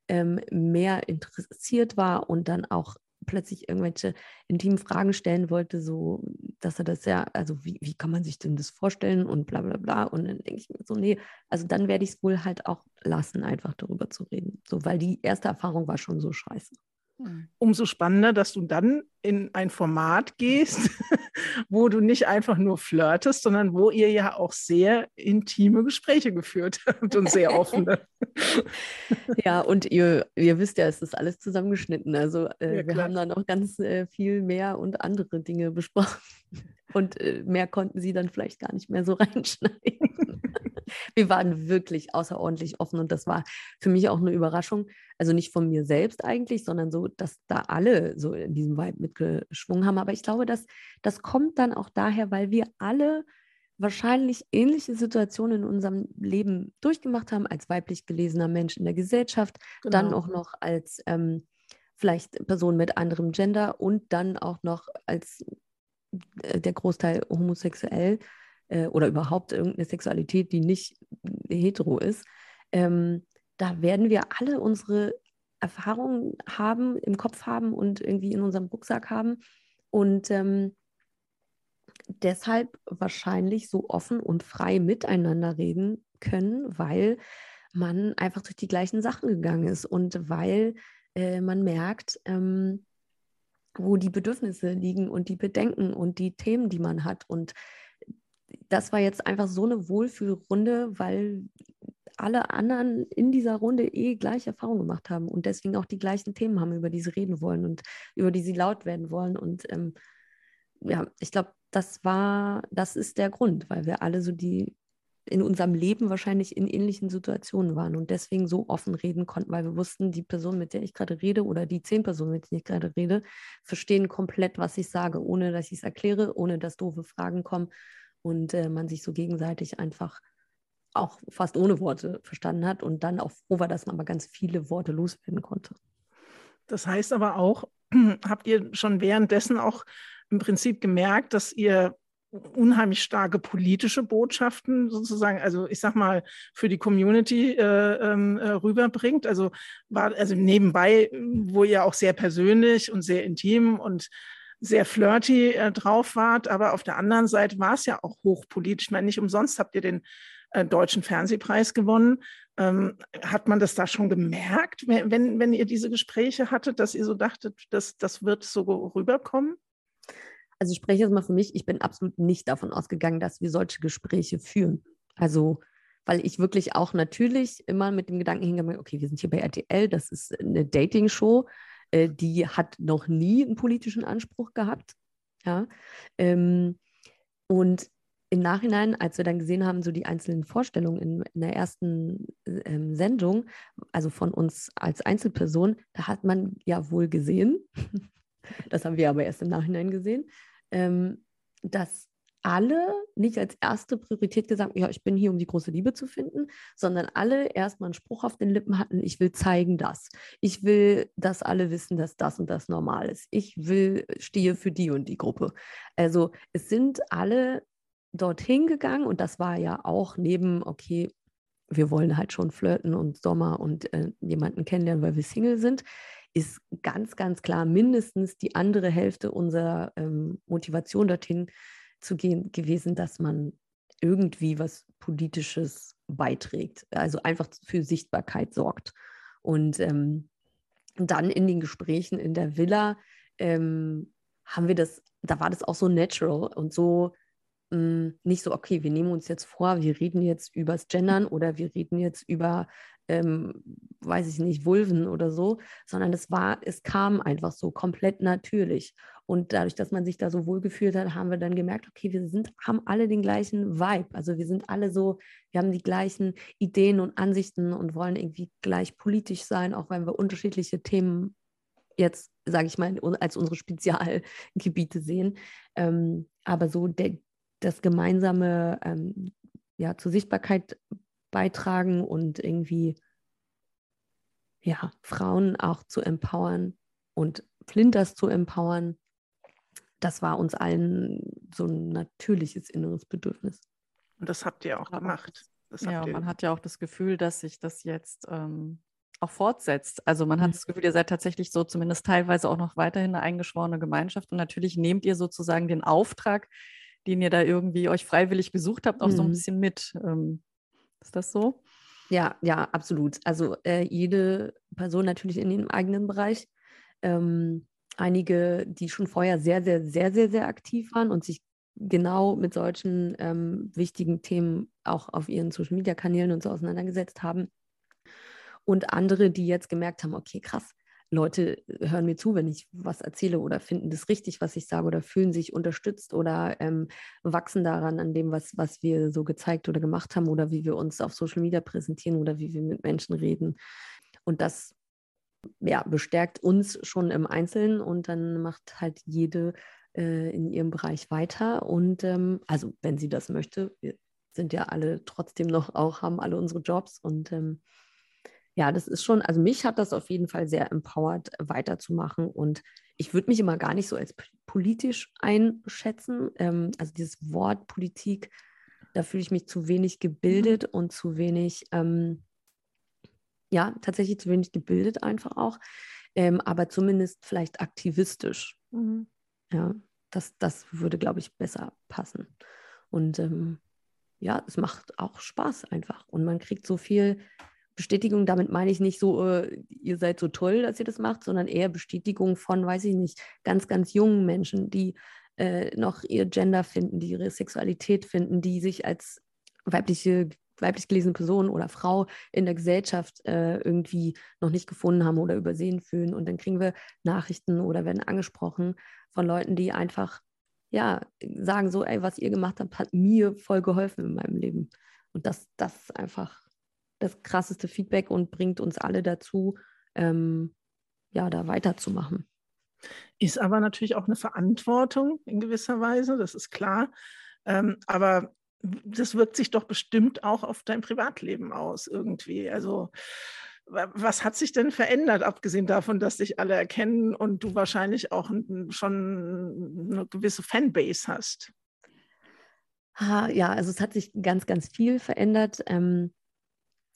ähm, mehr interessiert war und dann auch plötzlich irgendwelche intimen Fragen stellen wollte, so dass er das ja, also wie, wie kann man sich denn das vorstellen und bla bla bla. Und dann denke ich mir so, nee, also dann werde ich es wohl halt auch lassen, einfach darüber zu reden. So, weil die erste Erfahrung war schon so scheiße. Hm. Umso spannender, dass du dann in ein Format gehst, wo du nicht einfach nur flirtest, sondern wo ihr ja auch sehr intime Gespräche geführt habt und sehr offene. ja, und ihr, ihr wisst ja, es ist alles zusammengeschnitten. Also äh, ja, wir haben da noch ganz äh, viel mehr und andere Dinge besprochen. Und äh, mehr konnten sie dann vielleicht gar nicht mehr so reinschneiden wir waren wirklich außerordentlich offen und das war für mich auch eine Überraschung. Also nicht von mir selbst eigentlich, sondern so, dass da alle so in diesem Vibe mitgeschwungen haben. Aber ich glaube, dass das kommt dann auch daher, weil wir alle wahrscheinlich ähnliche Situationen in unserem Leben durchgemacht haben, als weiblich gelesener Mensch in der Gesellschaft, genau. dann auch noch als ähm, vielleicht Person mit anderem Gender und dann auch noch als der Großteil homosexuell äh, oder überhaupt irgendeine Sexualität, die nicht hetero ist, ähm, da werden wir alle unsere Erfahrungen haben, im Kopf haben und irgendwie in unserem Rucksack haben. Und ähm, deshalb wahrscheinlich so offen und frei miteinander reden können, weil man einfach durch die gleichen Sachen gegangen ist und weil äh, man merkt, ähm, wo die Bedürfnisse liegen und die Bedenken und die Themen, die man hat. Und das war jetzt einfach so eine Wohlfühlrunde, weil alle anderen in dieser Runde eh gleiche Erfahrungen gemacht haben und deswegen auch die gleichen Themen haben, über die sie reden wollen und über die sie laut werden wollen. Und ähm, ja, ich glaube, das war, das ist der Grund, weil wir alle so die in unserem Leben wahrscheinlich in ähnlichen Situationen waren und deswegen so offen reden konnten, weil wir wussten, die Person, mit der ich gerade rede oder die zehn Personen, mit denen ich gerade rede, verstehen komplett, was ich sage, ohne dass ich es erkläre, ohne dass doofe Fragen kommen und äh, man sich so gegenseitig einfach auch fast ohne Worte verstanden hat und dann auch froh war, dass man aber ganz viele Worte loswerden konnte. Das heißt aber auch, habt ihr schon währenddessen auch im Prinzip gemerkt, dass ihr unheimlich starke politische Botschaften sozusagen, also ich sag mal, für die Community äh, ähm, äh, rüberbringt. Also war also nebenbei, wo ihr auch sehr persönlich und sehr intim und sehr flirty äh, drauf wart, aber auf der anderen Seite war es ja auch hochpolitisch. Ich meine, nicht umsonst habt ihr den äh, Deutschen Fernsehpreis gewonnen. Ähm, hat man das da schon gemerkt, wenn, wenn ihr diese Gespräche hattet, dass ihr so dachtet, dass das wird so rüberkommen? Also ich spreche jetzt mal für mich, ich bin absolut nicht davon ausgegangen, dass wir solche Gespräche führen. Also weil ich wirklich auch natürlich immer mit dem Gedanken hingegangen okay, wir sind hier bei RTL, das ist eine Dating-Show, äh, die hat noch nie einen politischen Anspruch gehabt. Ja. Ähm, und im Nachhinein, als wir dann gesehen haben, so die einzelnen Vorstellungen in, in der ersten ähm, Sendung, also von uns als Einzelperson, da hat man ja wohl gesehen, das haben wir aber erst im Nachhinein gesehen, ähm, dass alle nicht als erste Priorität gesagt, ja, ich bin hier, um die große Liebe zu finden, sondern alle erstmal einen Spruch auf den Lippen hatten, ich will zeigen das. Ich will, dass alle wissen, dass das und das normal ist. Ich will, stehe für die und die Gruppe. Also es sind alle dorthin gegangen und das war ja auch neben, okay, wir wollen halt schon flirten und Sommer und äh, jemanden kennenlernen, weil wir Single sind, ist ganz, ganz klar mindestens die andere Hälfte unserer ähm, Motivation dorthin zu gehen gewesen, dass man irgendwie was Politisches beiträgt, also einfach für Sichtbarkeit sorgt. Und ähm, dann in den Gesprächen in der Villa ähm, haben wir das, da war das auch so natural und so mh, hm, nicht so, okay, wir nehmen uns jetzt vor, wir reden jetzt übers Gendern oder wir reden jetzt über ähm, weiß ich nicht, Vulven oder so, sondern es war, es kam einfach so komplett natürlich. Und dadurch, dass man sich da so wohl gefühlt hat, haben wir dann gemerkt, okay, wir sind, haben alle den gleichen Vibe. Also wir sind alle so, wir haben die gleichen Ideen und Ansichten und wollen irgendwie gleich politisch sein, auch wenn wir unterschiedliche Themen jetzt, sage ich mal, als unsere Spezialgebiete sehen. Ähm, aber so der, das gemeinsame ähm, ja, zur Sichtbarkeit beitragen und irgendwie ja, Frauen auch zu empowern und Flinters zu empowern, das war uns allen so ein natürliches inneres Bedürfnis. Und das habt ihr auch gemacht. ja, man hat ja auch das Gefühl, dass sich das jetzt ähm, auch fortsetzt. Also man mhm. hat das Gefühl, ihr seid tatsächlich so zumindest teilweise auch noch weiterhin eine eingeschworene Gemeinschaft. Und natürlich nehmt ihr sozusagen den Auftrag, den ihr da irgendwie euch freiwillig gesucht habt, auch mhm. so ein mhm. bisschen mit. Ähm, ist das so? Ja, ja, absolut. Also äh, jede Person natürlich in ihrem eigenen Bereich. Ähm, einige, die schon vorher sehr, sehr, sehr, sehr, sehr aktiv waren und sich genau mit solchen ähm, wichtigen Themen auch auf ihren Social-Media-Kanälen und so auseinandergesetzt haben. Und andere, die jetzt gemerkt haben, okay, krass, Leute hören mir zu, wenn ich was erzähle oder finden das richtig, was ich sage oder fühlen sich unterstützt oder ähm, wachsen daran an dem, was, was wir so gezeigt oder gemacht haben oder wie wir uns auf Social Media präsentieren oder wie wir mit Menschen reden. Und das ja, bestärkt uns schon im Einzelnen und dann macht halt jede äh, in ihrem Bereich weiter. Und ähm, also wenn sie das möchte, wir sind ja alle trotzdem noch auch, haben alle unsere Jobs und ähm, ja, das ist schon, also mich hat das auf jeden Fall sehr empowert, weiterzumachen. Und ich würde mich immer gar nicht so als politisch einschätzen. Ähm, also dieses Wort Politik, da fühle ich mich zu wenig gebildet mhm. und zu wenig, ähm, ja, tatsächlich zu wenig gebildet einfach auch. Ähm, aber zumindest vielleicht aktivistisch. Mhm. Ja, das, das würde, glaube ich, besser passen. Und ähm, ja, es macht auch Spaß einfach. Und man kriegt so viel Bestätigung, damit meine ich nicht so, äh, ihr seid so toll, dass ihr das macht, sondern eher Bestätigung von, weiß ich nicht, ganz, ganz jungen Menschen, die äh, noch ihr Gender finden, die ihre Sexualität finden, die sich als weibliche, weiblich gelesene Person oder Frau in der Gesellschaft äh, irgendwie noch nicht gefunden haben oder übersehen fühlen. Und dann kriegen wir Nachrichten oder werden angesprochen von Leuten, die einfach ja, sagen so, ey, was ihr gemacht habt, hat mir voll geholfen in meinem Leben. Und das, das ist einfach das krasseste Feedback und bringt uns alle dazu, ähm, ja, da weiterzumachen. Ist aber natürlich auch eine Verantwortung in gewisser Weise, das ist klar. Ähm, aber das wirkt sich doch bestimmt auch auf dein Privatleben aus irgendwie. Also was hat sich denn verändert, abgesehen davon, dass dich alle erkennen und du wahrscheinlich auch schon eine gewisse Fanbase hast? Ja, also es hat sich ganz, ganz viel verändert. Ähm,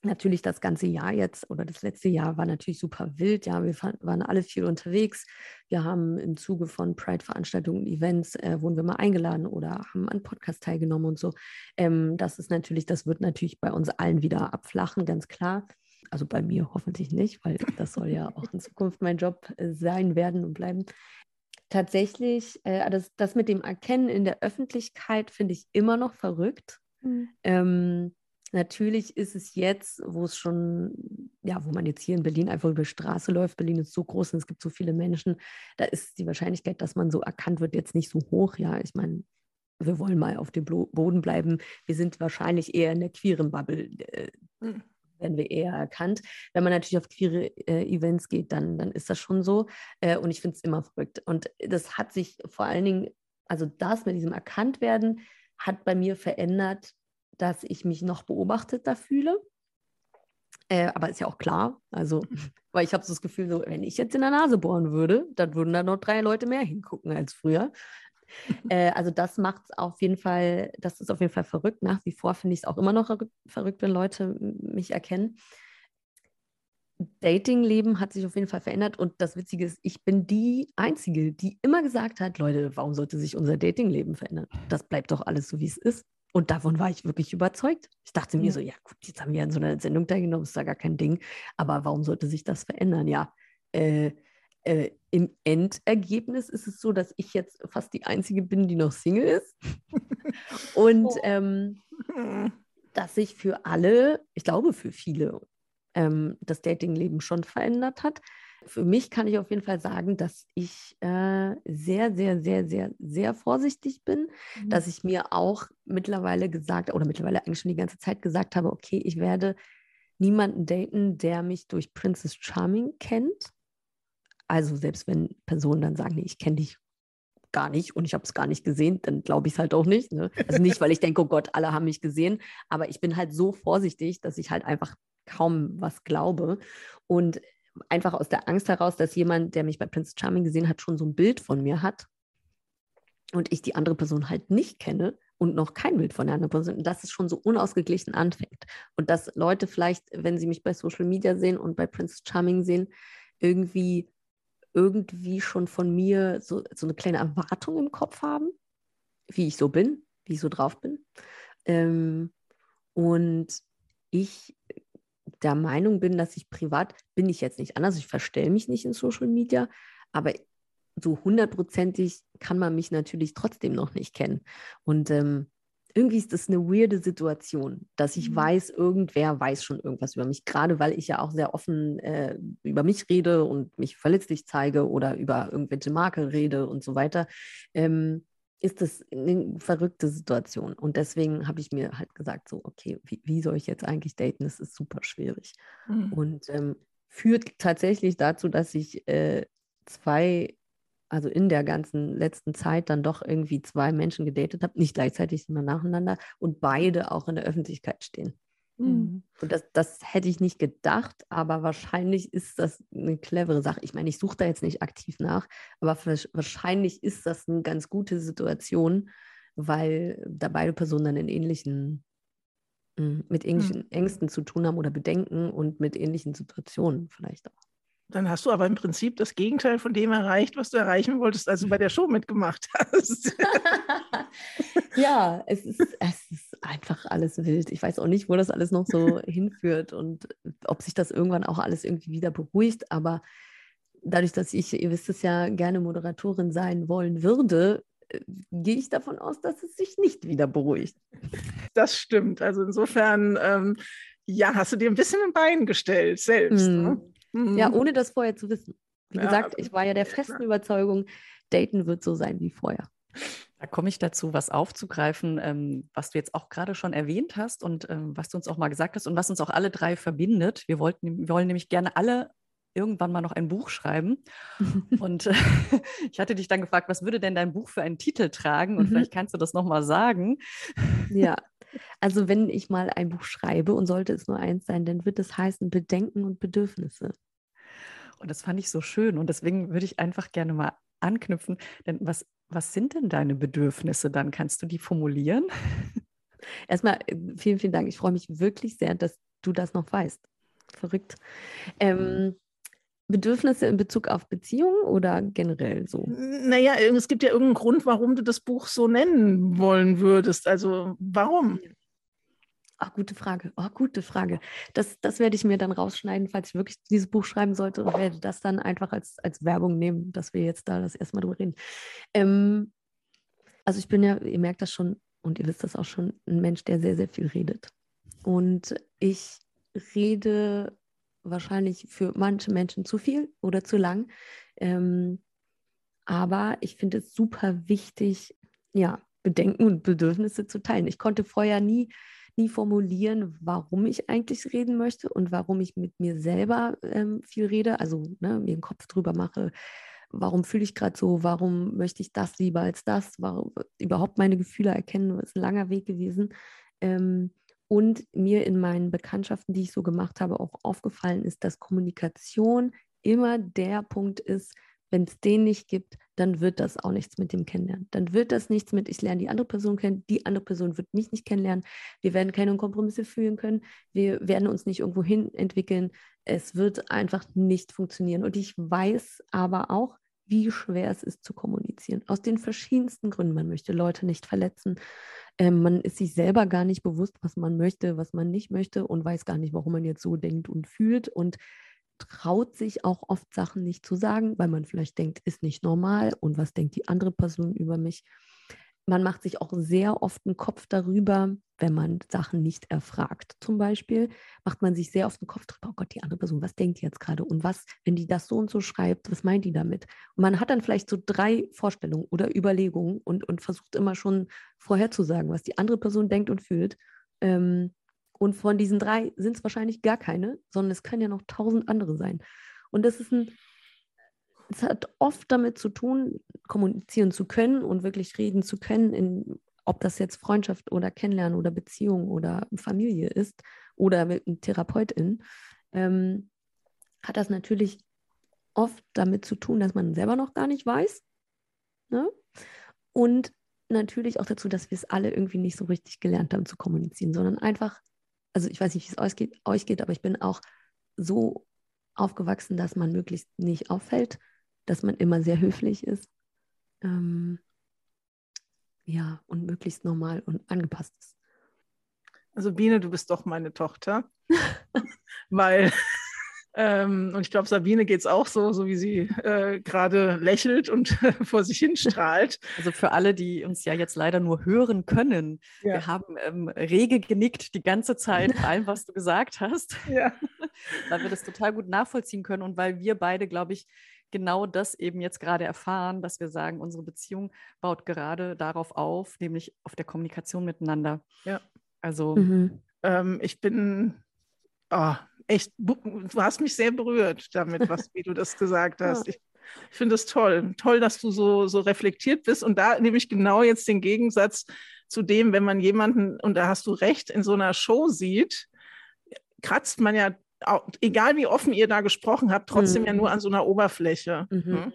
Natürlich das ganze Jahr jetzt oder das letzte Jahr war natürlich super wild. Ja, wir waren alle viel unterwegs. Wir haben im Zuge von Pride-Veranstaltungen Events äh, wurden wir mal eingeladen oder haben an Podcast teilgenommen und so. Ähm, das ist natürlich, das wird natürlich bei uns allen wieder abflachen, ganz klar. Also bei mir hoffentlich nicht, weil das soll ja auch in Zukunft mein Job äh, sein werden und bleiben. Tatsächlich, äh, das, das mit dem Erkennen in der Öffentlichkeit finde ich immer noch verrückt. Mhm. Ähm, Natürlich ist es jetzt, wo es schon, ja, wo man jetzt hier in Berlin einfach über die Straße läuft, Berlin ist so groß und es gibt so viele Menschen, da ist die Wahrscheinlichkeit, dass man so erkannt wird, jetzt nicht so hoch. Ja, ich meine, wir wollen mal auf dem Boden bleiben. Wir sind wahrscheinlich eher in der queeren Bubble, äh, mhm. werden wir eher erkannt. Wenn man natürlich auf queere äh, Events geht, dann, dann ist das schon so. Äh, und ich finde es immer verrückt. Und das hat sich vor allen Dingen, also das mit diesem Erkanntwerden, hat bei mir verändert, dass ich mich noch beobachteter fühle. Äh, aber ist ja auch klar, also, weil ich habe so das Gefühl, so, wenn ich jetzt in der Nase bohren würde, dann würden da noch drei Leute mehr hingucken als früher. äh, also das macht es auf jeden Fall, das ist auf jeden Fall verrückt. Nach wie vor finde ich es auch immer noch verrückt, wenn Leute mich erkennen. Datingleben hat sich auf jeden Fall verändert und das Witzige ist, ich bin die Einzige, die immer gesagt hat, Leute, warum sollte sich unser Datingleben verändern? Das bleibt doch alles so, wie es ist. Und davon war ich wirklich überzeugt. Ich dachte mir so, ja gut, jetzt haben wir an so einer Sendung teilgenommen, ist da gar kein Ding. Aber warum sollte sich das verändern? Ja, äh, äh, im Endergebnis ist es so, dass ich jetzt fast die Einzige bin, die noch Single ist. Und oh. ähm, dass sich für alle, ich glaube für viele, ähm, das Datingleben schon verändert hat. Für mich kann ich auf jeden Fall sagen, dass ich äh, sehr, sehr, sehr, sehr, sehr vorsichtig bin, mhm. dass ich mir auch mittlerweile gesagt oder mittlerweile eigentlich schon die ganze Zeit gesagt habe, okay, ich werde niemanden daten, der mich durch Princess Charming kennt. Also selbst wenn Personen dann sagen, nee, ich kenne dich gar nicht und ich habe es gar nicht gesehen, dann glaube ich es halt auch nicht. Ne? Also nicht, weil ich denke, oh Gott, alle haben mich gesehen, aber ich bin halt so vorsichtig, dass ich halt einfach kaum was glaube. Und einfach aus der Angst heraus, dass jemand, der mich bei Prince Charming gesehen hat, schon so ein Bild von mir hat und ich die andere Person halt nicht kenne und noch kein Bild von der anderen Person, dass es schon so unausgeglichen anfängt. Und dass Leute vielleicht, wenn sie mich bei Social Media sehen und bei Prince Charming sehen, irgendwie irgendwie schon von mir so, so eine kleine Erwartung im Kopf haben, wie ich so bin, wie ich so drauf bin. Ähm, und ich der Meinung bin, dass ich privat, bin ich jetzt nicht anders, ich verstelle mich nicht in Social Media, aber so hundertprozentig kann man mich natürlich trotzdem noch nicht kennen. Und ähm, irgendwie ist das eine weirde Situation, dass ich mhm. weiß, irgendwer weiß schon irgendwas über mich, gerade weil ich ja auch sehr offen äh, über mich rede und mich verletzlich zeige oder über irgendwelche Marke rede und so weiter. Ähm, ist das eine verrückte Situation. Und deswegen habe ich mir halt gesagt, so, okay, wie, wie, soll ich jetzt eigentlich daten? Das ist super schwierig. Mhm. Und ähm, führt tatsächlich dazu, dass ich äh, zwei, also in der ganzen letzten Zeit dann doch irgendwie zwei Menschen gedatet habe, nicht gleichzeitig, sondern nacheinander und beide auch in der Öffentlichkeit stehen. Mhm. Und das, das hätte ich nicht gedacht, aber wahrscheinlich ist das eine clevere Sache. Ich meine, ich suche da jetzt nicht aktiv nach, aber wahrscheinlich ist das eine ganz gute Situation, weil da beide Personen dann in ähnlichen, hm, mit ähnlichen mhm. Ängsten zu tun haben oder Bedenken und mit ähnlichen Situationen vielleicht auch. Dann hast du aber im Prinzip das Gegenteil von dem erreicht, was du erreichen wolltest, als du bei der Show mitgemacht hast. ja, es ist, es ist einfach alles wild. Ich weiß auch nicht, wo das alles noch so hinführt und ob sich das irgendwann auch alles irgendwie wieder beruhigt. Aber dadurch, dass ich, ihr wisst es ja, gerne Moderatorin sein wollen würde, äh, gehe ich davon aus, dass es sich nicht wieder beruhigt. Das stimmt. Also insofern, ähm, ja, hast du dir ein bisschen ein Bein gestellt selbst. Mm. Ne? Mhm. Ja, ohne das vorher zu wissen. Wie ja, gesagt, ich war ja der festen Überzeugung, Daten wird so sein wie vorher. Da komme ich dazu, was aufzugreifen, ähm, was du jetzt auch gerade schon erwähnt hast und ähm, was du uns auch mal gesagt hast und was uns auch alle drei verbindet. Wir, wollten, wir wollen nämlich gerne alle irgendwann mal noch ein Buch schreiben. und äh, ich hatte dich dann gefragt, was würde denn dein Buch für einen Titel tragen? Und mhm. vielleicht kannst du das nochmal sagen. Ja, also wenn ich mal ein Buch schreibe und sollte es nur eins sein, dann wird es heißen Bedenken und Bedürfnisse. Und das fand ich so schön. Und deswegen würde ich einfach gerne mal anknüpfen. Denn was, was sind denn deine Bedürfnisse dann? Kannst du die formulieren? Erstmal äh, vielen, vielen Dank. Ich freue mich wirklich sehr, dass du das noch weißt. Verrückt. Ähm, Bedürfnisse in Bezug auf Beziehungen oder generell so? Naja, es gibt ja irgendeinen Grund, warum du das Buch so nennen wollen würdest. Also warum? Ach, gute Frage. Oh, gute Frage. Das, das werde ich mir dann rausschneiden, falls ich wirklich dieses Buch schreiben sollte und werde das dann einfach als, als Werbung nehmen, dass wir jetzt da das erstmal drüber reden. Ähm, also ich bin ja, ihr merkt das schon und ihr wisst das auch schon, ein Mensch, der sehr, sehr viel redet. Und ich rede wahrscheinlich für manche Menschen zu viel oder zu lang. Ähm, aber ich finde es super wichtig, ja, Bedenken und Bedürfnisse zu teilen. Ich konnte vorher nie, nie formulieren, warum ich eigentlich reden möchte und warum ich mit mir selber ähm, viel rede, also ne, mir den Kopf drüber mache, warum fühle ich gerade so, warum möchte ich das lieber als das, warum überhaupt meine Gefühle erkennen, das ist ein langer Weg gewesen. Ähm, und mir in meinen Bekanntschaften, die ich so gemacht habe, auch aufgefallen ist, dass Kommunikation immer der Punkt ist, wenn es den nicht gibt, dann wird das auch nichts mit dem Kennenlernen. Dann wird das nichts mit, ich lerne die andere Person kennen, die andere Person wird mich nicht kennenlernen. Wir werden keine Kompromisse führen können. Wir werden uns nicht irgendwo hin entwickeln. Es wird einfach nicht funktionieren. Und ich weiß aber auch, wie schwer es ist zu kommunizieren. Aus den verschiedensten Gründen. Man möchte Leute nicht verletzen. Ähm, man ist sich selber gar nicht bewusst, was man möchte, was man nicht möchte und weiß gar nicht, warum man jetzt so denkt und fühlt und traut sich auch oft Sachen nicht zu sagen, weil man vielleicht denkt, ist nicht normal und was denkt die andere Person über mich. Man macht sich auch sehr oft einen Kopf darüber, wenn man Sachen nicht erfragt. Zum Beispiel macht man sich sehr oft einen Kopf darüber, oh Gott, die andere Person, was denkt die jetzt gerade? Und was, wenn die das so und so schreibt, was meint die damit? Und man hat dann vielleicht so drei Vorstellungen oder Überlegungen und, und versucht immer schon vorherzusagen, was die andere Person denkt und fühlt. Ähm, und von diesen drei sind es wahrscheinlich gar keine, sondern es können ja noch tausend andere sein. Und das ist ein es hat oft damit zu tun, kommunizieren zu können und wirklich reden zu können, in, ob das jetzt Freundschaft oder Kennenlernen oder Beziehung oder Familie ist oder mit einer Therapeutin. Ähm, hat das natürlich oft damit zu tun, dass man selber noch gar nicht weiß. Ne? Und natürlich auch dazu, dass wir es alle irgendwie nicht so richtig gelernt haben zu kommunizieren, sondern einfach, also ich weiß nicht, wie es euch geht, euch geht, aber ich bin auch so aufgewachsen, dass man möglichst nicht auffällt, dass man immer sehr höflich ist. Ähm, ja, und möglichst normal und angepasst ist. Also Biene, du bist doch meine Tochter, weil ähm, und ich glaube, Sabine geht es auch so, so wie sie äh, gerade lächelt und vor sich hin strahlt. Also für alle, die uns ja jetzt leider nur hören können, ja. wir haben ähm, rege genickt die ganze Zeit bei allem, was du gesagt hast, ja. weil wir das total gut nachvollziehen können und weil wir beide, glaube ich, genau das eben jetzt gerade erfahren, dass wir sagen, unsere Beziehung baut gerade darauf auf, nämlich auf der Kommunikation miteinander. Ja. Also mhm. ähm, ich bin oh, echt, du hast mich sehr berührt damit, was, wie du das gesagt hast. Ja. Ich, ich finde es toll. Toll, dass du so, so reflektiert bist. Und da nehme ich genau jetzt den Gegensatz zu dem, wenn man jemanden, und da hast du recht, in so einer Show sieht, kratzt man ja, egal wie offen ihr da gesprochen habt, trotzdem mhm. ja nur an so einer Oberfläche. Mhm.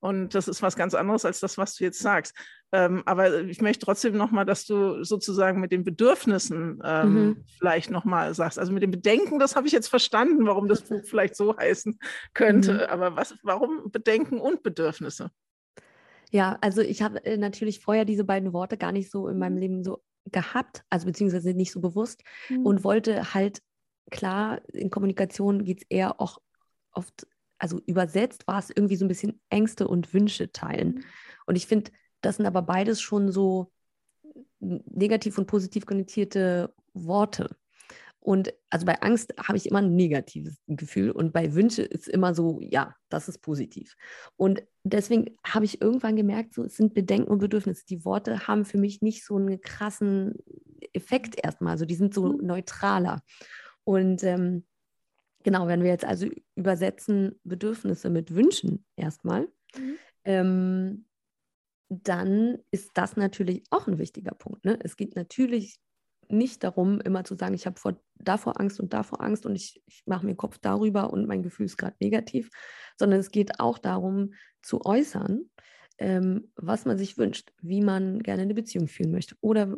Und das ist was ganz anderes als das, was du jetzt sagst. Ähm, aber ich möchte trotzdem nochmal, dass du sozusagen mit den Bedürfnissen ähm, mhm. vielleicht nochmal sagst. Also mit den Bedenken, das habe ich jetzt verstanden, warum das Buch vielleicht so heißen könnte. Mhm. Aber was, warum Bedenken und Bedürfnisse? Ja, also ich habe äh, natürlich vorher diese beiden Worte gar nicht so in meinem mhm. Leben so gehabt, also beziehungsweise nicht so bewusst mhm. und wollte halt, klar, in Kommunikation geht es eher auch oft also übersetzt war es irgendwie so ein bisschen Ängste und Wünsche teilen. Mhm. Und ich finde, das sind aber beides schon so negativ und positiv konnotierte Worte. Und also bei Angst habe ich immer ein negatives Gefühl und bei Wünsche ist immer so, ja, das ist positiv. Und deswegen habe ich irgendwann gemerkt, so, es sind Bedenken und Bedürfnisse. Die Worte haben für mich nicht so einen krassen Effekt erstmal. Also die sind so mhm. neutraler. Und ähm, Genau, wenn wir jetzt also übersetzen Bedürfnisse mit Wünschen erstmal, mhm. ähm, dann ist das natürlich auch ein wichtiger Punkt. Ne? Es geht natürlich nicht darum, immer zu sagen, ich habe vor, davor Angst und davor Angst und ich, ich mache mir Kopf darüber und mein Gefühl ist gerade negativ, sondern es geht auch darum zu äußern, ähm, was man sich wünscht, wie man gerne eine Beziehung führen möchte oder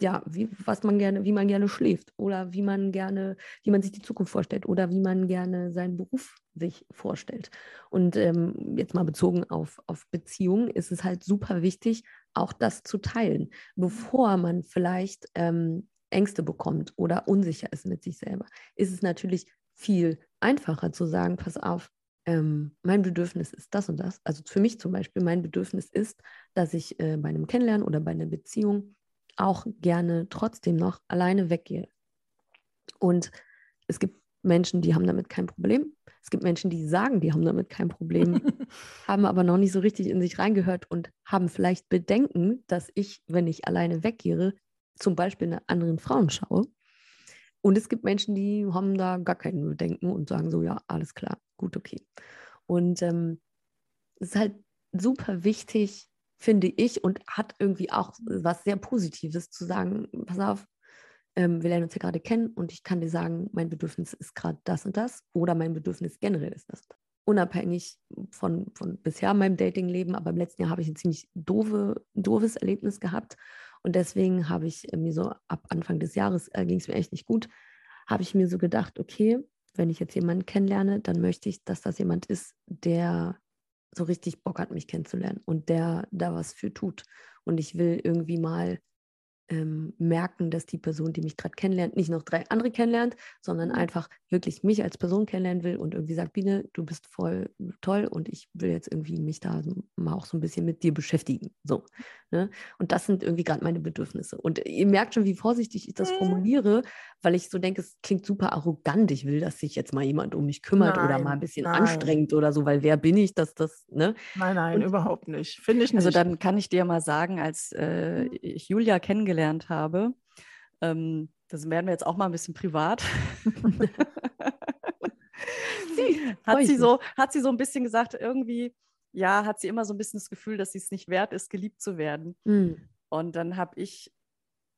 ja, wie, was man gerne, wie man gerne schläft oder wie man gerne, wie man sich die Zukunft vorstellt oder wie man gerne seinen Beruf sich vorstellt. Und ähm, jetzt mal bezogen auf, auf Beziehungen ist es halt super wichtig, auch das zu teilen, bevor man vielleicht ähm, Ängste bekommt oder unsicher ist mit sich selber. Ist es natürlich viel einfacher zu sagen, pass auf, ähm, mein Bedürfnis ist das und das. Also für mich zum Beispiel, mein Bedürfnis ist, dass ich äh, bei einem Kennenlernen oder bei einer Beziehung auch gerne trotzdem noch alleine weggehe. Und es gibt Menschen, die haben damit kein Problem. Es gibt Menschen, die sagen, die haben damit kein Problem, haben aber noch nicht so richtig in sich reingehört und haben vielleicht Bedenken, dass ich, wenn ich alleine weggehe, zum Beispiel nach anderen Frauen schaue. Und es gibt Menschen, die haben da gar keine Bedenken und sagen so, ja, alles klar, gut, okay. Und ähm, es ist halt super wichtig, finde ich, und hat irgendwie auch was sehr Positives zu sagen, pass auf, ähm, wir lernen uns ja gerade kennen und ich kann dir sagen, mein Bedürfnis ist gerade das und das oder mein Bedürfnis generell ist das. Unabhängig von, von bisher meinem Datingleben, aber im letzten Jahr habe ich ein ziemlich doofe, doofes Erlebnis gehabt und deswegen habe ich mir so ab Anfang des Jahres äh, ging es mir echt nicht gut, habe ich mir so gedacht, okay, wenn ich jetzt jemanden kennenlerne, dann möchte ich, dass das jemand ist, der so richtig Bock hat, mich kennenzulernen und der da was für tut. Und ich will irgendwie mal ähm, merken, dass die Person, die mich gerade kennenlernt, nicht noch drei andere kennenlernt, sondern mhm. einfach wirklich mich als Person kennenlernen will und irgendwie sagt, Biene, du bist voll toll und ich will jetzt irgendwie mich da mal auch so ein bisschen mit dir beschäftigen. So. Ne? Und das sind irgendwie gerade meine Bedürfnisse. Und ihr merkt schon, wie vorsichtig ich das mhm. formuliere, weil ich so denke, es klingt super arrogant. Ich will, dass sich jetzt mal jemand um mich kümmert nein, oder mal ein bisschen nein. anstrengend oder so, weil wer bin ich, dass das, ne? Nein, nein, und, überhaupt nicht. Finde ich also nicht. Also dann kann ich dir mal sagen, als äh, mhm. ich Julia kennengelernt habe, ähm, das werden wir jetzt auch mal ein bisschen privat. hat, sie so, hat sie so ein bisschen gesagt, irgendwie, ja, hat sie immer so ein bisschen das Gefühl, dass sie es nicht wert ist, geliebt zu werden. Mhm. Und dann habe ich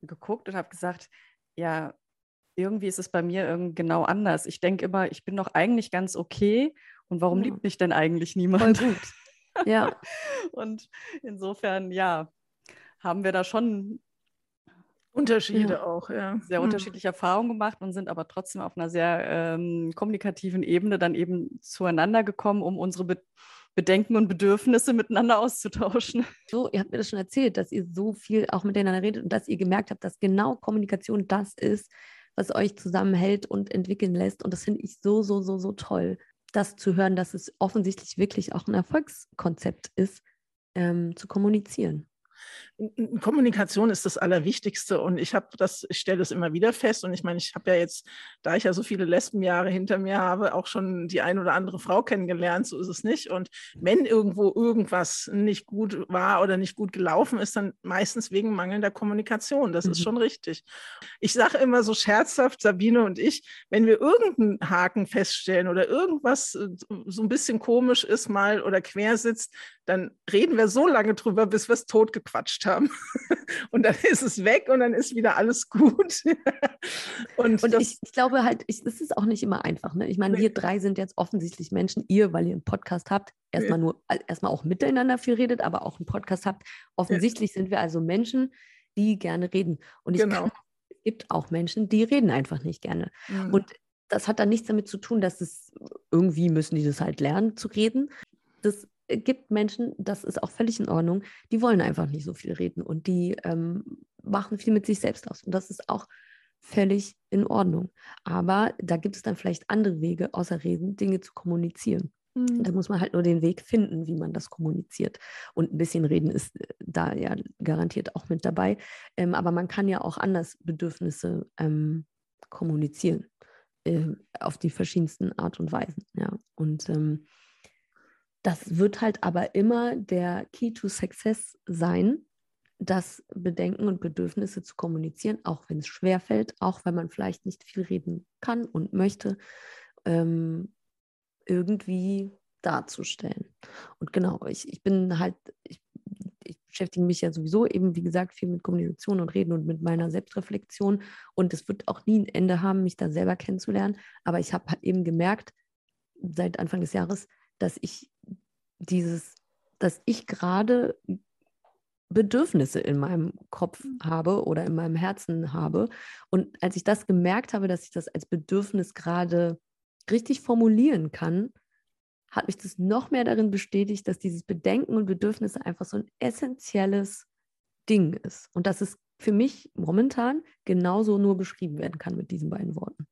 geguckt und habe gesagt, ja, irgendwie ist es bei mir genau anders. Ich denke immer, ich bin doch eigentlich ganz okay und warum ja. liebt mich denn eigentlich niemand? Voll gut. Ja. und insofern, ja, haben wir da schon Unterschiede ja. auch, ja. Sehr hm. unterschiedliche Erfahrungen gemacht und sind aber trotzdem auf einer sehr ähm, kommunikativen Ebene dann eben zueinander gekommen, um unsere Be Bedenken und Bedürfnisse miteinander auszutauschen. So, ihr habt mir das schon erzählt, dass ihr so viel auch miteinander redet und dass ihr gemerkt habt, dass genau Kommunikation das ist, was euch zusammenhält und entwickeln lässt. Und das finde ich so, so, so, so toll, das zu hören, dass es offensichtlich wirklich auch ein Erfolgskonzept ist, ähm, zu kommunizieren. Kommunikation ist das Allerwichtigste und ich habe das, ich stelle das immer wieder fest und ich meine, ich habe ja jetzt, da ich ja so viele Lesbenjahre hinter mir habe, auch schon die ein oder andere Frau kennengelernt, so ist es nicht. Und wenn irgendwo irgendwas nicht gut war oder nicht gut gelaufen ist, dann meistens wegen mangelnder Kommunikation. Das mhm. ist schon richtig. Ich sage immer so scherzhaft, Sabine und ich, wenn wir irgendeinen Haken feststellen oder irgendwas äh, so ein bisschen komisch ist mal oder quer sitzt, dann reden wir so lange drüber, bis wir es totgequatscht haben. und dann ist es weg und dann ist wieder alles gut. und, und ich, ich, glaube halt, es ist auch nicht immer einfach. Ne? Ich meine, nee. wir drei sind jetzt offensichtlich Menschen, ihr, weil ihr einen Podcast habt, erstmal nur, erstmal auch miteinander viel redet, aber auch einen Podcast habt. Offensichtlich ja. sind wir also Menschen, die gerne reden. Und ich genau. kann, es gibt auch Menschen, die reden einfach nicht gerne. Mhm. Und das hat dann nichts damit zu tun, dass es irgendwie müssen die das halt lernen zu reden. Das gibt Menschen, das ist auch völlig in Ordnung, die wollen einfach nicht so viel reden und die ähm, machen viel mit sich selbst aus. Und das ist auch völlig in Ordnung. Aber da gibt es dann vielleicht andere Wege, außer reden, Dinge zu kommunizieren. Mhm. Da muss man halt nur den Weg finden, wie man das kommuniziert. Und ein bisschen reden ist äh, da ja garantiert auch mit dabei. Ähm, aber man kann ja auch anders Bedürfnisse ähm, kommunizieren. Äh, auf die verschiedensten Art und Weisen. Ja. Und ähm, das wird halt aber immer der Key to Success sein, das Bedenken und Bedürfnisse zu kommunizieren, auch wenn es schwerfällt, auch wenn man vielleicht nicht viel reden kann und möchte, ähm, irgendwie darzustellen. Und genau, ich, ich bin halt, ich, ich beschäftige mich ja sowieso eben, wie gesagt, viel mit Kommunikation und Reden und mit meiner Selbstreflexion. Und es wird auch nie ein Ende haben, mich da selber kennenzulernen. Aber ich habe halt eben gemerkt, seit Anfang des Jahres, dass ich dieses, dass ich gerade Bedürfnisse in meinem Kopf mhm. habe oder in meinem Herzen habe. Und als ich das gemerkt habe, dass ich das als Bedürfnis gerade richtig formulieren kann, hat mich das noch mehr darin bestätigt, dass dieses Bedenken und Bedürfnisse einfach so ein essentielles Ding ist. Und dass es für mich momentan genauso nur beschrieben werden kann mit diesen beiden Worten.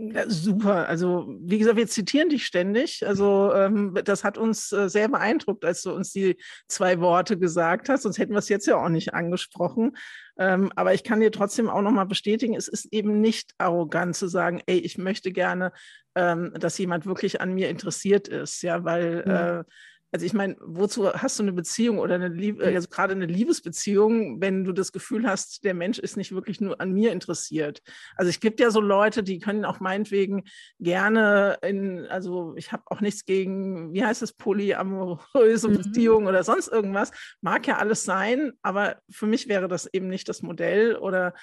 Ja, super. Also, wie gesagt, wir zitieren dich ständig. Also, ähm, das hat uns äh, sehr beeindruckt, als du uns die zwei Worte gesagt hast. Sonst hätten wir es jetzt ja auch nicht angesprochen. Ähm, aber ich kann dir trotzdem auch nochmal bestätigen, es ist eben nicht arrogant zu sagen, ey, ich möchte gerne, ähm, dass jemand wirklich an mir interessiert ist. Ja, weil. Mhm. Äh, also ich meine, wozu hast du eine Beziehung oder eine Liebe, also gerade eine Liebesbeziehung, wenn du das Gefühl hast, der Mensch ist nicht wirklich nur an mir interessiert? Also es gibt ja so Leute, die können auch meinetwegen gerne in, also ich habe auch nichts gegen, wie heißt es, polyamoröse mhm. Beziehungen oder sonst irgendwas. Mag ja alles sein, aber für mich wäre das eben nicht das Modell oder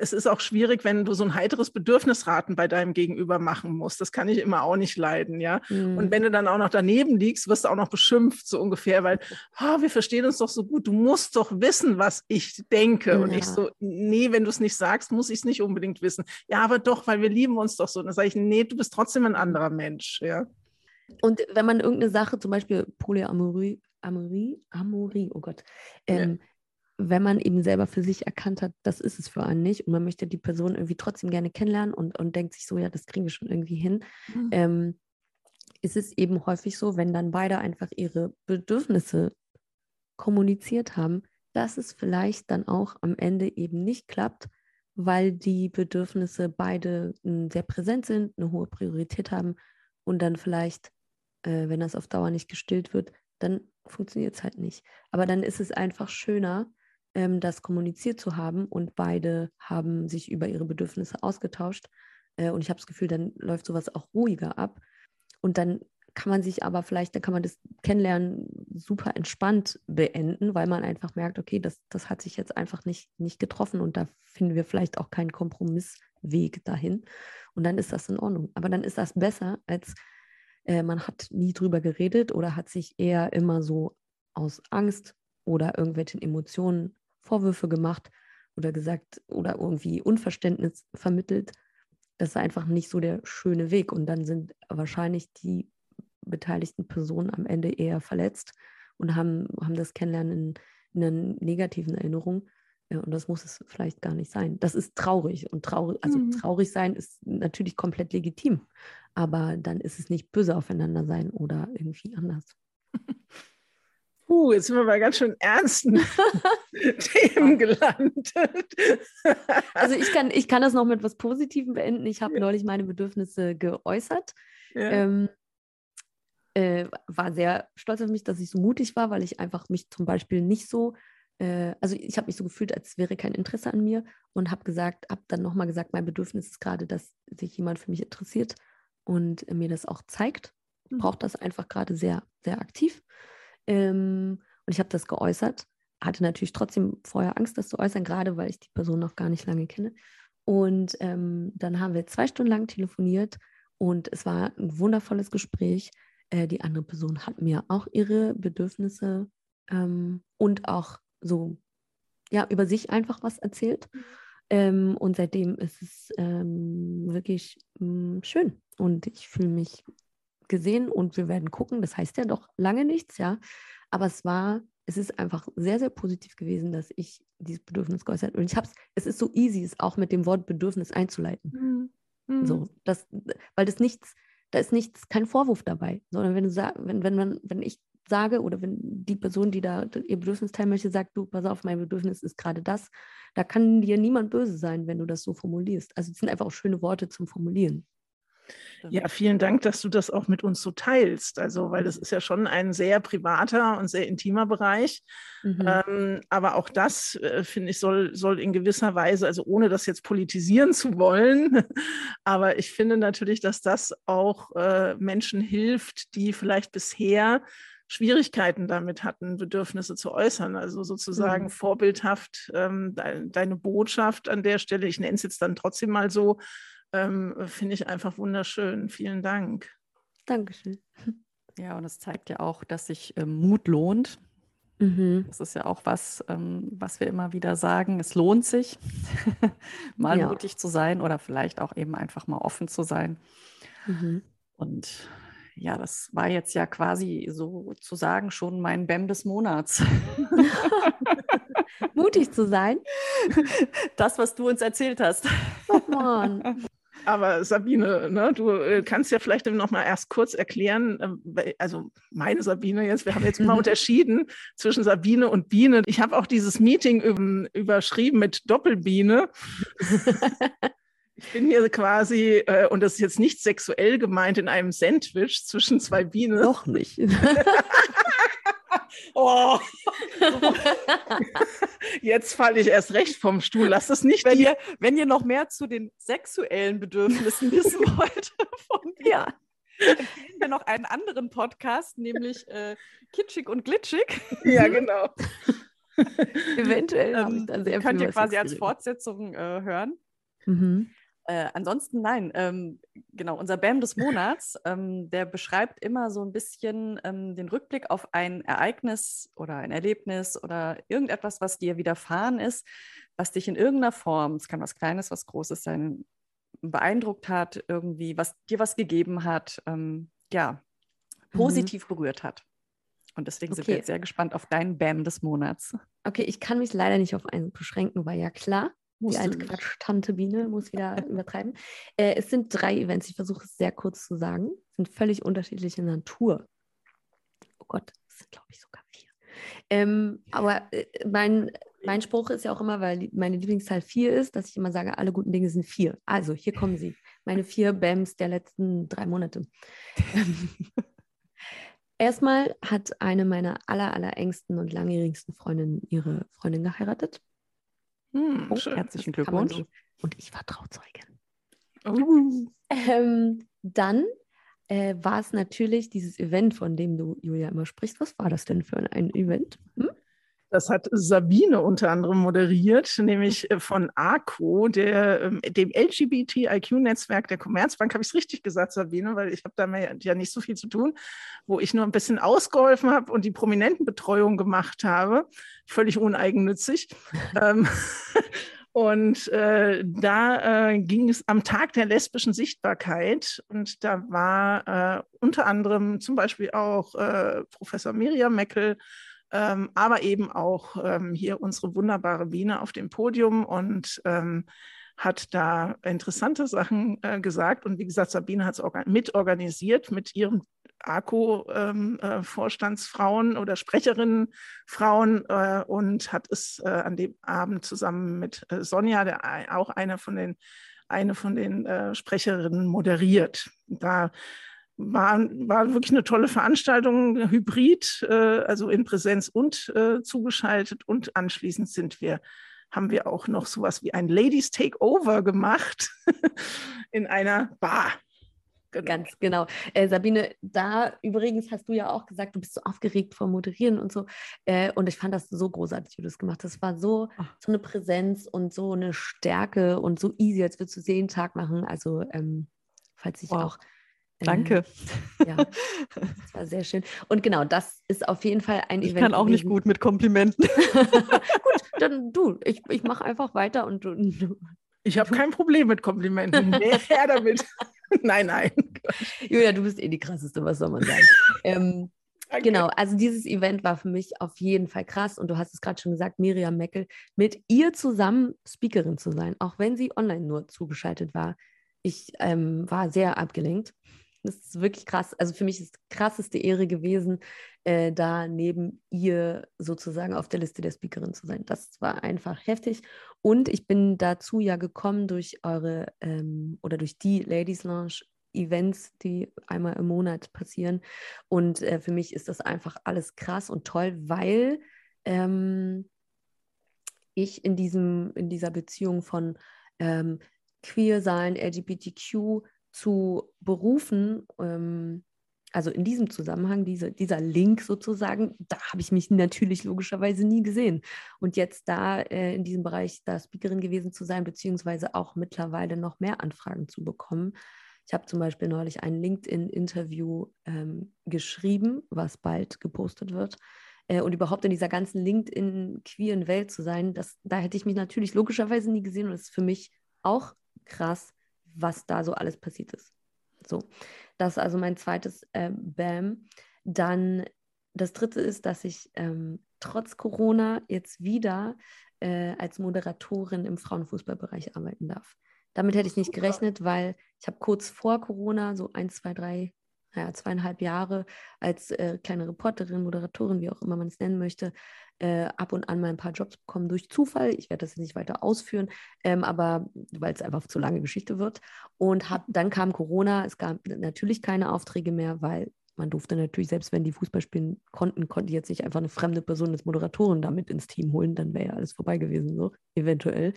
es ist auch schwierig, wenn du so ein heiteres Bedürfnisraten bei deinem Gegenüber machen musst. Das kann ich immer auch nicht leiden, ja. Mhm. Und wenn du dann auch noch daneben liegst, wirst du auch noch beschimpft, so ungefähr, weil oh, wir verstehen uns doch so gut. Du musst doch wissen, was ich denke. Ja. Und ich so, nee, wenn du es nicht sagst, muss ich es nicht unbedingt wissen. Ja, aber doch, weil wir lieben uns doch so. Und dann sage ich, nee, du bist trotzdem ein anderer Mensch, ja. Und wenn man irgendeine Sache, zum Beispiel Polyamorie, Amorie, Amorie, oh Gott, ähm, ja wenn man eben selber für sich erkannt hat, das ist es für einen nicht und man möchte die Person irgendwie trotzdem gerne kennenlernen und, und denkt sich so, ja, das kriegen wir schon irgendwie hin, mhm. ähm, ist es eben häufig so, wenn dann beide einfach ihre Bedürfnisse kommuniziert haben, dass es vielleicht dann auch am Ende eben nicht klappt, weil die Bedürfnisse beide hm, sehr präsent sind, eine hohe Priorität haben und dann vielleicht, äh, wenn das auf Dauer nicht gestillt wird, dann funktioniert es halt nicht. Aber dann ist es einfach schöner, ähm, das kommuniziert zu haben und beide haben sich über ihre Bedürfnisse ausgetauscht. Äh, und ich habe das Gefühl, dann läuft sowas auch ruhiger ab. Und dann kann man sich aber vielleicht, da kann man das Kennenlernen super entspannt beenden, weil man einfach merkt, okay, das, das hat sich jetzt einfach nicht, nicht getroffen und da finden wir vielleicht auch keinen Kompromissweg dahin. Und dann ist das in Ordnung. Aber dann ist das besser, als äh, man hat nie drüber geredet oder hat sich eher immer so aus Angst oder irgendwelchen Emotionen Vorwürfe gemacht oder gesagt oder irgendwie Unverständnis vermittelt. Das ist einfach nicht so der schöne Weg. Und dann sind wahrscheinlich die beteiligten Personen am Ende eher verletzt und haben, haben das Kennenlernen in, in einer negativen Erinnerung. Ja, und das muss es vielleicht gar nicht sein. Das ist traurig. Und traurig, also mhm. traurig sein ist natürlich komplett legitim. Aber dann ist es nicht böse aufeinander sein oder irgendwie anders. Puh, jetzt sind wir bei ganz schön ernsten Themen gelandet. also ich kann, ich kann das noch mit was Positivem beenden. Ich habe ja. neulich meine Bedürfnisse geäußert. Ja. Ähm, äh, war sehr stolz auf mich, dass ich so mutig war, weil ich einfach mich zum Beispiel nicht so äh, also ich habe mich so gefühlt, als wäre kein Interesse an mir und habe gesagt, habe dann nochmal gesagt, mein Bedürfnis ist gerade, dass sich jemand für mich interessiert und mir das auch zeigt. Ich hm. brauche das einfach gerade sehr, sehr aktiv. Ähm, und ich habe das geäußert, hatte natürlich trotzdem vorher Angst, das zu äußern, gerade weil ich die Person noch gar nicht lange kenne. Und ähm, dann haben wir zwei Stunden lang telefoniert und es war ein wundervolles Gespräch. Äh, die andere Person hat mir auch ihre Bedürfnisse ähm, und auch so ja, über sich einfach was erzählt. Mhm. Ähm, und seitdem ist es ähm, wirklich mh, mm, schön. Und ich fühle mich gesehen und wir werden gucken. Das heißt ja doch lange nichts, ja. Aber es war, es ist einfach sehr, sehr positiv gewesen, dass ich dieses Bedürfnis geäußert habe. Und ich habe es, es ist so easy, es auch mit dem Wort Bedürfnis einzuleiten. Mhm. So, mhm. das, weil das nichts, da ist nichts, kein Vorwurf dabei, sondern wenn du wenn, wenn man, wenn ich sage oder wenn die Person, die da ihr Bedürfnis teilen möchte, sagt, du, pass auf, mein Bedürfnis ist gerade das, da kann dir niemand böse sein, wenn du das so formulierst. Also es sind einfach auch schöne Worte zum Formulieren. Ja, vielen Dank, dass du das auch mit uns so teilst. Also, weil das mhm. ist ja schon ein sehr privater und sehr intimer Bereich. Mhm. Ähm, aber auch das, äh, finde ich, soll, soll in gewisser Weise, also ohne das jetzt politisieren zu wollen, aber ich finde natürlich, dass das auch äh, Menschen hilft, die vielleicht bisher Schwierigkeiten damit hatten, Bedürfnisse zu äußern. Also sozusagen mhm. vorbildhaft ähm, de deine Botschaft an der Stelle, ich nenne es jetzt dann trotzdem mal so, ähm, finde ich einfach wunderschön. Vielen Dank. Dankeschön. Ja, und es zeigt ja auch, dass sich ähm, Mut lohnt. Mhm. Das ist ja auch was, ähm, was wir immer wieder sagen. Es lohnt sich, mal ja. mutig zu sein oder vielleicht auch eben einfach mal offen zu sein. Mhm. Und ja, das war jetzt ja quasi sozusagen schon mein BEM des Monats. Mutig zu sein. Das, was du uns erzählt hast. Oh Mann. Aber Sabine, ne, du äh, kannst ja vielleicht noch mal erst kurz erklären, äh, also meine Sabine jetzt, wir haben jetzt immer unterschieden zwischen Sabine und Biene. Ich habe auch dieses Meeting überschrieben mit Doppelbiene. Ich bin hier quasi, äh, und das ist jetzt nicht sexuell gemeint, in einem Sandwich zwischen zwei Bienen. Doch nicht. oh. Jetzt falle ich erst recht vom Stuhl. Lass das nicht. Wenn ihr, wenn ihr noch mehr zu den sexuellen Bedürfnissen wissen wollt von mir, ja. empfehlen wir noch einen anderen Podcast, nämlich äh, Kitschig und Glitschig. Ja, genau. Eventuell ähm, könnt ihr quasi als Fortsetzung äh, hören. Mhm. Äh, ansonsten nein, ähm, genau, unser BAM des Monats, ähm, der beschreibt immer so ein bisschen ähm, den Rückblick auf ein Ereignis oder ein Erlebnis oder irgendetwas, was dir widerfahren ist, was dich in irgendeiner Form, es kann was Kleines, was Großes sein, beeindruckt hat, irgendwie, was dir was gegeben hat, ähm, ja, mhm. positiv mhm. berührt hat. Und deswegen okay. sind wir jetzt sehr gespannt auf deinen BAM des Monats. Okay, ich kann mich leider nicht auf einen beschränken, weil ja klar, die alte Quatsch-Tante Biene muss wieder übertreiben. Äh, es sind drei Events, ich versuche es sehr kurz zu sagen. Es sind völlig unterschiedliche Natur. Oh Gott, es sind, glaube ich, sogar vier. Ähm, aber äh, mein, mein Spruch ist ja auch immer, weil meine Lieblingszahl vier ist, dass ich immer sage, alle guten Dinge sind vier. Also, hier kommen sie. Meine vier BAMs der letzten drei Monate. Erstmal hat eine meiner aller, aller engsten und langjährigsten Freundinnen ihre Freundin geheiratet. Hm, oh, herzlichen Glückwunsch. So. Und ich war Trauzeugin. Uh. Ähm, dann äh, war es natürlich dieses Event, von dem du, Julia, immer sprichst. Was war das denn für ein Event? Hm? Das hat Sabine unter anderem moderiert, nämlich äh, von ARCO, der, ähm, dem LGBTIQ-Netzwerk der Commerzbank. Habe ich es richtig gesagt, Sabine? Weil ich habe da ja nicht so viel zu tun, wo ich nur ein bisschen ausgeholfen habe und die Prominentenbetreuung gemacht habe. Völlig uneigennützig. Ähm, und äh, da äh, ging es am Tag der lesbischen Sichtbarkeit und da war äh, unter anderem zum Beispiel auch äh, Professor Miriam Meckel ähm, aber eben auch ähm, hier unsere wunderbare Biene auf dem Podium und ähm, hat da interessante Sachen äh, gesagt. Und wie gesagt, Sabine hat es mitorganisiert mit ihren ARCO-Vorstandsfrauen ähm, äh, oder Sprecherinnenfrauen äh, und hat es äh, an dem Abend zusammen mit äh, Sonja, der auch eine von den, eine von den äh, Sprecherinnen moderiert. Da war, war wirklich eine tolle Veranstaltung, hybrid, äh, also in Präsenz und äh, zugeschaltet. Und anschließend sind wir, haben wir auch noch sowas wie ein Ladies Takeover gemacht in einer Bar. Genau. Ganz genau. Äh, Sabine, da übrigens hast du ja auch gesagt, du bist so aufgeregt vor Moderieren und so. Äh, und ich fand das so großartig, wie du das gemacht hast. Es war so, so eine Präsenz und so eine Stärke und so easy, als würdest du sie jeden Tag machen. Also, ähm, falls ich wow. auch Danke. ja, das war sehr schön. Und genau, das ist auf jeden Fall ein ich Event. Ich kann auch nicht gut mit Komplimenten. gut, dann du. Ich, ich mache einfach weiter und du. du ich habe kein Problem mit Komplimenten. Mehr her damit. nein, nein. Julia, du bist eh die krasseste, was soll man sagen? ähm, Genau, also dieses Event war für mich auf jeden Fall krass und du hast es gerade schon gesagt, Miriam Meckel, mit ihr zusammen Speakerin zu sein, auch wenn sie online nur zugeschaltet war. Ich ähm, war sehr abgelenkt das ist wirklich krass. Also für mich ist die krasseste Ehre gewesen, äh, da neben ihr sozusagen auf der Liste der Speakerin zu sein. Das war einfach heftig. Und ich bin dazu ja gekommen durch eure ähm, oder durch die Ladies Lounge Events, die einmal im Monat passieren. Und äh, für mich ist das einfach alles krass und toll, weil ähm, ich in, diesem, in dieser Beziehung von ähm, Queer sein, LGBTQ zu berufen, ähm, also in diesem Zusammenhang, diese, dieser Link sozusagen, da habe ich mich natürlich logischerweise nie gesehen. Und jetzt da äh, in diesem Bereich da Speakerin gewesen zu sein, beziehungsweise auch mittlerweile noch mehr Anfragen zu bekommen. Ich habe zum Beispiel neulich ein LinkedIn-Interview ähm, geschrieben, was bald gepostet wird. Äh, und überhaupt in dieser ganzen LinkedIn-queeren Welt zu sein, das, da hätte ich mich natürlich logischerweise nie gesehen. Und das ist für mich auch krass, was da so alles passiert ist. So, das ist also mein zweites äh, Bam. Dann das dritte ist, dass ich ähm, trotz Corona jetzt wieder äh, als Moderatorin im Frauenfußballbereich arbeiten darf. Damit hätte ich nicht gerechnet, weil ich habe kurz vor Corona, so ein, zwei, drei, naja, zweieinhalb Jahre als äh, kleine Reporterin, Moderatorin, wie auch immer man es nennen möchte, äh, ab und an mal ein paar Jobs bekommen durch Zufall. Ich werde das jetzt nicht weiter ausführen, ähm, aber weil es einfach zu lange Geschichte wird. Und hab, dann kam Corona, es gab natürlich keine Aufträge mehr, weil man durfte natürlich, selbst wenn die Fußball spielen konnten, konnte jetzt nicht einfach eine fremde Person als Moderatorin damit ins Team holen, dann wäre ja alles vorbei gewesen, so eventuell.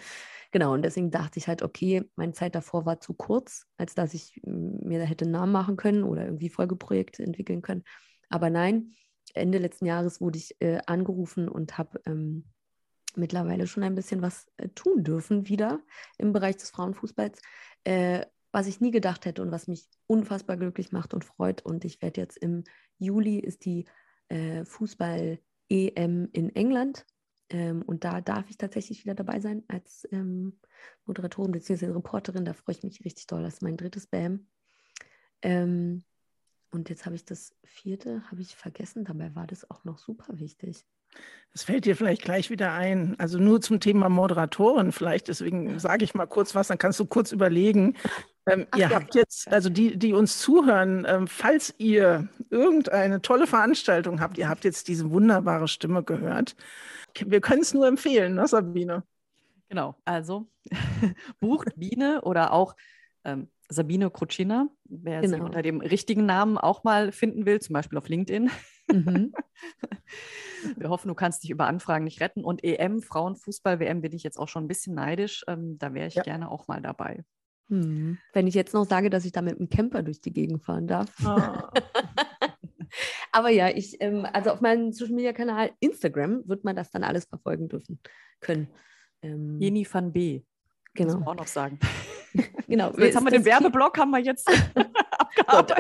Genau, und deswegen dachte ich halt, okay, meine Zeit davor war zu kurz, als dass ich mir da hätte einen Namen machen können oder irgendwie Folgeprojekte entwickeln können. Aber nein, Ende letzten Jahres wurde ich äh, angerufen und habe ähm, mittlerweile schon ein bisschen was äh, tun dürfen wieder im Bereich des Frauenfußballs, äh, was ich nie gedacht hätte und was mich unfassbar glücklich macht und freut. Und ich werde jetzt im Juli ist die äh, Fußball-EM in England. Ähm, und da darf ich tatsächlich wieder dabei sein als ähm, Moderatorin bzw. Reporterin. Da freue ich mich richtig doll. Das ist mein drittes BAM. Ähm, und jetzt habe ich das vierte, habe ich vergessen. Dabei war das auch noch super wichtig. Das fällt dir vielleicht gleich wieder ein. Also nur zum Thema Moderatoren vielleicht. Deswegen sage ich mal kurz was, dann kannst du kurz überlegen. Ähm, Ach, ihr ja. habt jetzt, also die, die uns zuhören, ähm, falls ihr irgendeine tolle Veranstaltung habt, ihr habt jetzt diese wunderbare Stimme gehört. Wir können es nur empfehlen, ne, Sabine? Genau, also bucht Biene oder auch ähm, Sabine Krutschina, wer genau. sie unter dem richtigen Namen auch mal finden will, zum Beispiel auf LinkedIn. Mhm. Wir hoffen, du kannst dich über Anfragen nicht retten. Und EM, Frauenfußball-WM, bin ich jetzt auch schon ein bisschen neidisch. Ähm, da wäre ich ja. gerne auch mal dabei. Hm. Wenn ich jetzt noch sage, dass ich da mit einem Camper durch die Gegend fahren darf. Oh. Aber ja, ich, ähm, also auf meinem Social Media Kanal Instagram wird man das dann alles verfolgen dürfen können. Ähm, Jeni van B. Genau. Muss man auch noch sagen. genau. So, jetzt haben wir den Werbeblock, haben wir jetzt Gott,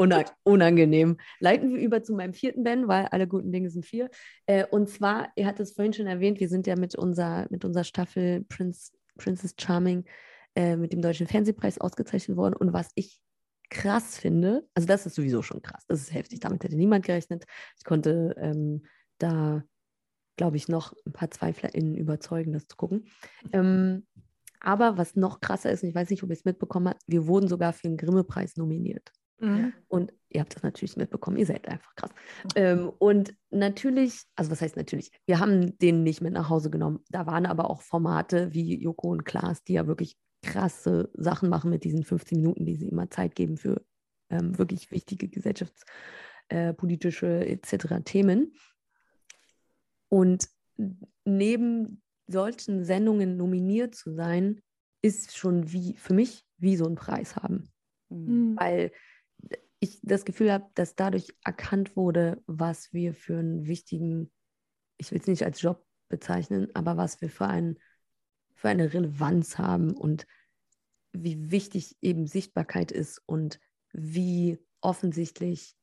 unangenehm. Leiten wir über zu meinem vierten Ben, weil alle guten Dinge sind vier. Äh, und zwar, ihr hattet es vorhin schon erwähnt, wir sind ja mit, unser, mit unserer Staffel Prince, Princess Charming äh, mit dem Deutschen Fernsehpreis ausgezeichnet worden. Und was ich krass finde, also das ist sowieso schon krass, das ist heftig, damit hätte niemand gerechnet. Ich konnte ähm, da, glaube ich, noch ein paar ZweiflerInnen überzeugen, das zu gucken. Ähm, aber was noch krasser ist, und ich weiß nicht, ob ihr es mitbekommen habt, wir wurden sogar für den Grimme-Preis nominiert. Mhm. Und ihr habt das natürlich mitbekommen, ihr seid einfach krass. Ähm, und natürlich, also was heißt natürlich, wir haben den nicht mit nach Hause genommen. Da waren aber auch Formate wie Joko und Klaas, die ja wirklich krasse Sachen machen mit diesen 15 Minuten, die sie immer Zeit geben für ähm, wirklich wichtige gesellschaftspolitische äh, etc. Themen. Und neben solchen Sendungen nominiert zu sein, ist schon wie für mich wie so ein Preis haben. Mhm. Weil ich das Gefühl habe, dass dadurch erkannt wurde, was wir für einen wichtigen, ich will es nicht als Job bezeichnen, aber was wir für, ein, für eine Relevanz haben und wie wichtig eben Sichtbarkeit ist und wie offensichtlich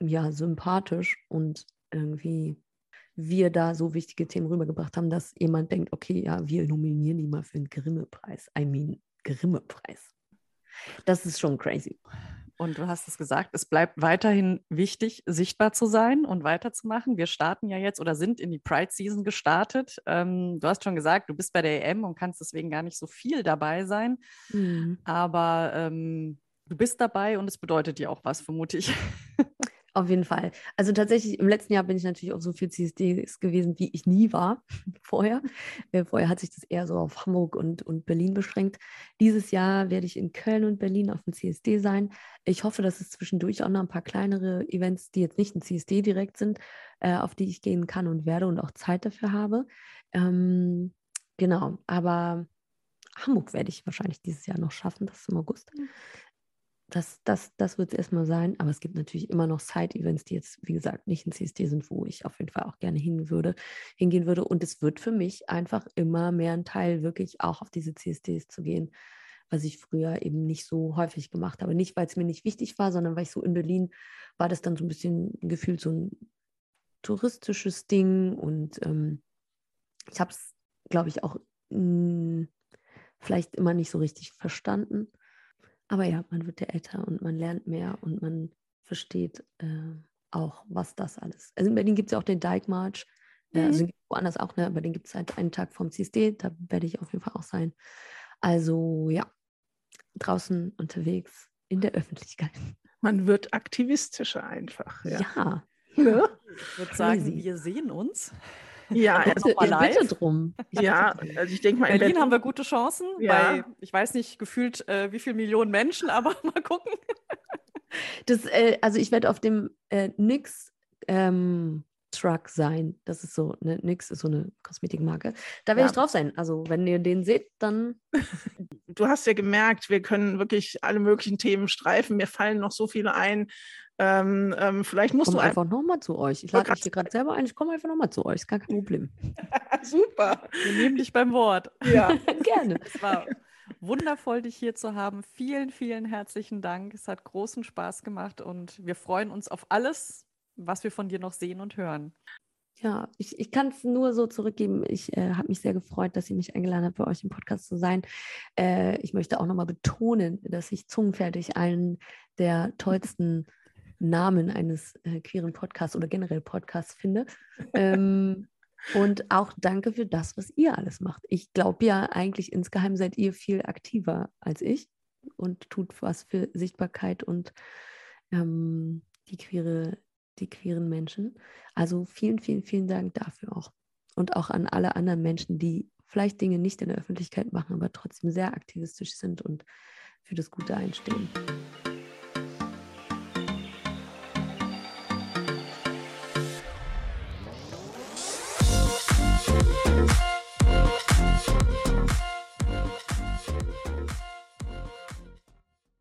ja sympathisch und irgendwie wir da so wichtige Themen rübergebracht haben, dass jemand denkt, okay, ja, wir nominieren die mal für einen Grimme-Preis. I mean, Grimme-Preis. Das ist schon crazy. Und du hast es gesagt, es bleibt weiterhin wichtig, sichtbar zu sein und weiterzumachen. Wir starten ja jetzt oder sind in die Pride Season gestartet. Ähm, du hast schon gesagt, du bist bei der EM und kannst deswegen gar nicht so viel dabei sein. Mhm. Aber ähm, du bist dabei und es bedeutet dir auch was, vermute ich. Auf jeden Fall. Also tatsächlich, im letzten Jahr bin ich natürlich auf so viel CSDs gewesen, wie ich nie war vorher. Äh, vorher hat sich das eher so auf Hamburg und, und Berlin beschränkt. Dieses Jahr werde ich in Köln und Berlin auf dem CSD sein. Ich hoffe, dass es zwischendurch auch noch ein paar kleinere Events, die jetzt nicht ein CSD direkt sind, äh, auf die ich gehen kann und werde und auch Zeit dafür habe. Ähm, genau, aber Hamburg werde ich wahrscheinlich dieses Jahr noch schaffen, das ist im August. Das, das, das wird es erstmal sein. Aber es gibt natürlich immer noch Side-Events, die jetzt, wie gesagt, nicht in CSD sind, wo ich auf jeden Fall auch gerne hin würde, hingehen würde. Und es wird für mich einfach immer mehr ein Teil, wirklich auch auf diese CSDs zu gehen, was ich früher eben nicht so häufig gemacht habe. Nicht, weil es mir nicht wichtig war, sondern weil ich so in Berlin war das dann so ein bisschen gefühlt so ein touristisches Ding. Und ähm, ich habe es, glaube ich, auch mh, hm, vielleicht immer nicht so richtig verstanden. Aber ja, man wird ja älter und man lernt mehr und man versteht äh, auch, was das alles. Also in Berlin gibt es ja auch den Dike March. Äh, mhm. also woanders auch, ne? aber den gibt es halt einen Tag vom CSD. Da werde ich auf jeden Fall auch sein. Also ja, draußen unterwegs in der Öffentlichkeit. Man wird aktivistischer einfach. Ja. ja. ja. Ich würde sagen, wir sehen uns. Ja, also bitte drum. Ja, also ich denke mal, in Berlin, haben wir gute Chancen. Ja. Bei, ich weiß nicht, gefühlt äh, wie viele Millionen Menschen, aber mal gucken. Das, äh, also ich werde auf dem äh, Nix ähm, Truck sein. Das ist so, ne, Nix ist so eine Kosmetikmarke. Da werde ja. ich drauf sein. Also wenn ihr den seht, dann. Du hast ja gemerkt, wir können wirklich alle möglichen Themen streifen. Mir fallen noch so viele ein. Ähm, ähm, vielleicht musst komm du einfach nochmal zu euch. Ich lade mich hier gerade selber ein. Ich komme einfach nochmal zu euch. Ist gar kein Problem. Super. Wir nehmen dich beim Wort. Ja, gerne. Es war wundervoll, dich hier zu haben. Vielen, vielen herzlichen Dank. Es hat großen Spaß gemacht und wir freuen uns auf alles, was wir von dir noch sehen und hören. Ja, ich, ich kann es nur so zurückgeben. Ich äh, habe mich sehr gefreut, dass ihr mich eingeladen habt, bei euch im Podcast zu sein. Äh, ich möchte auch nochmal betonen, dass ich zungenfertig einen der tollsten Namen eines äh, queeren Podcasts oder generell Podcasts finde. ähm, und auch danke für das, was ihr alles macht. Ich glaube ja, eigentlich insgeheim seid ihr viel aktiver als ich und tut was für Sichtbarkeit und ähm, die, queere, die queeren Menschen. Also vielen, vielen, vielen Dank dafür auch. Und auch an alle anderen Menschen, die vielleicht Dinge nicht in der Öffentlichkeit machen, aber trotzdem sehr aktivistisch sind und für das Gute einstehen.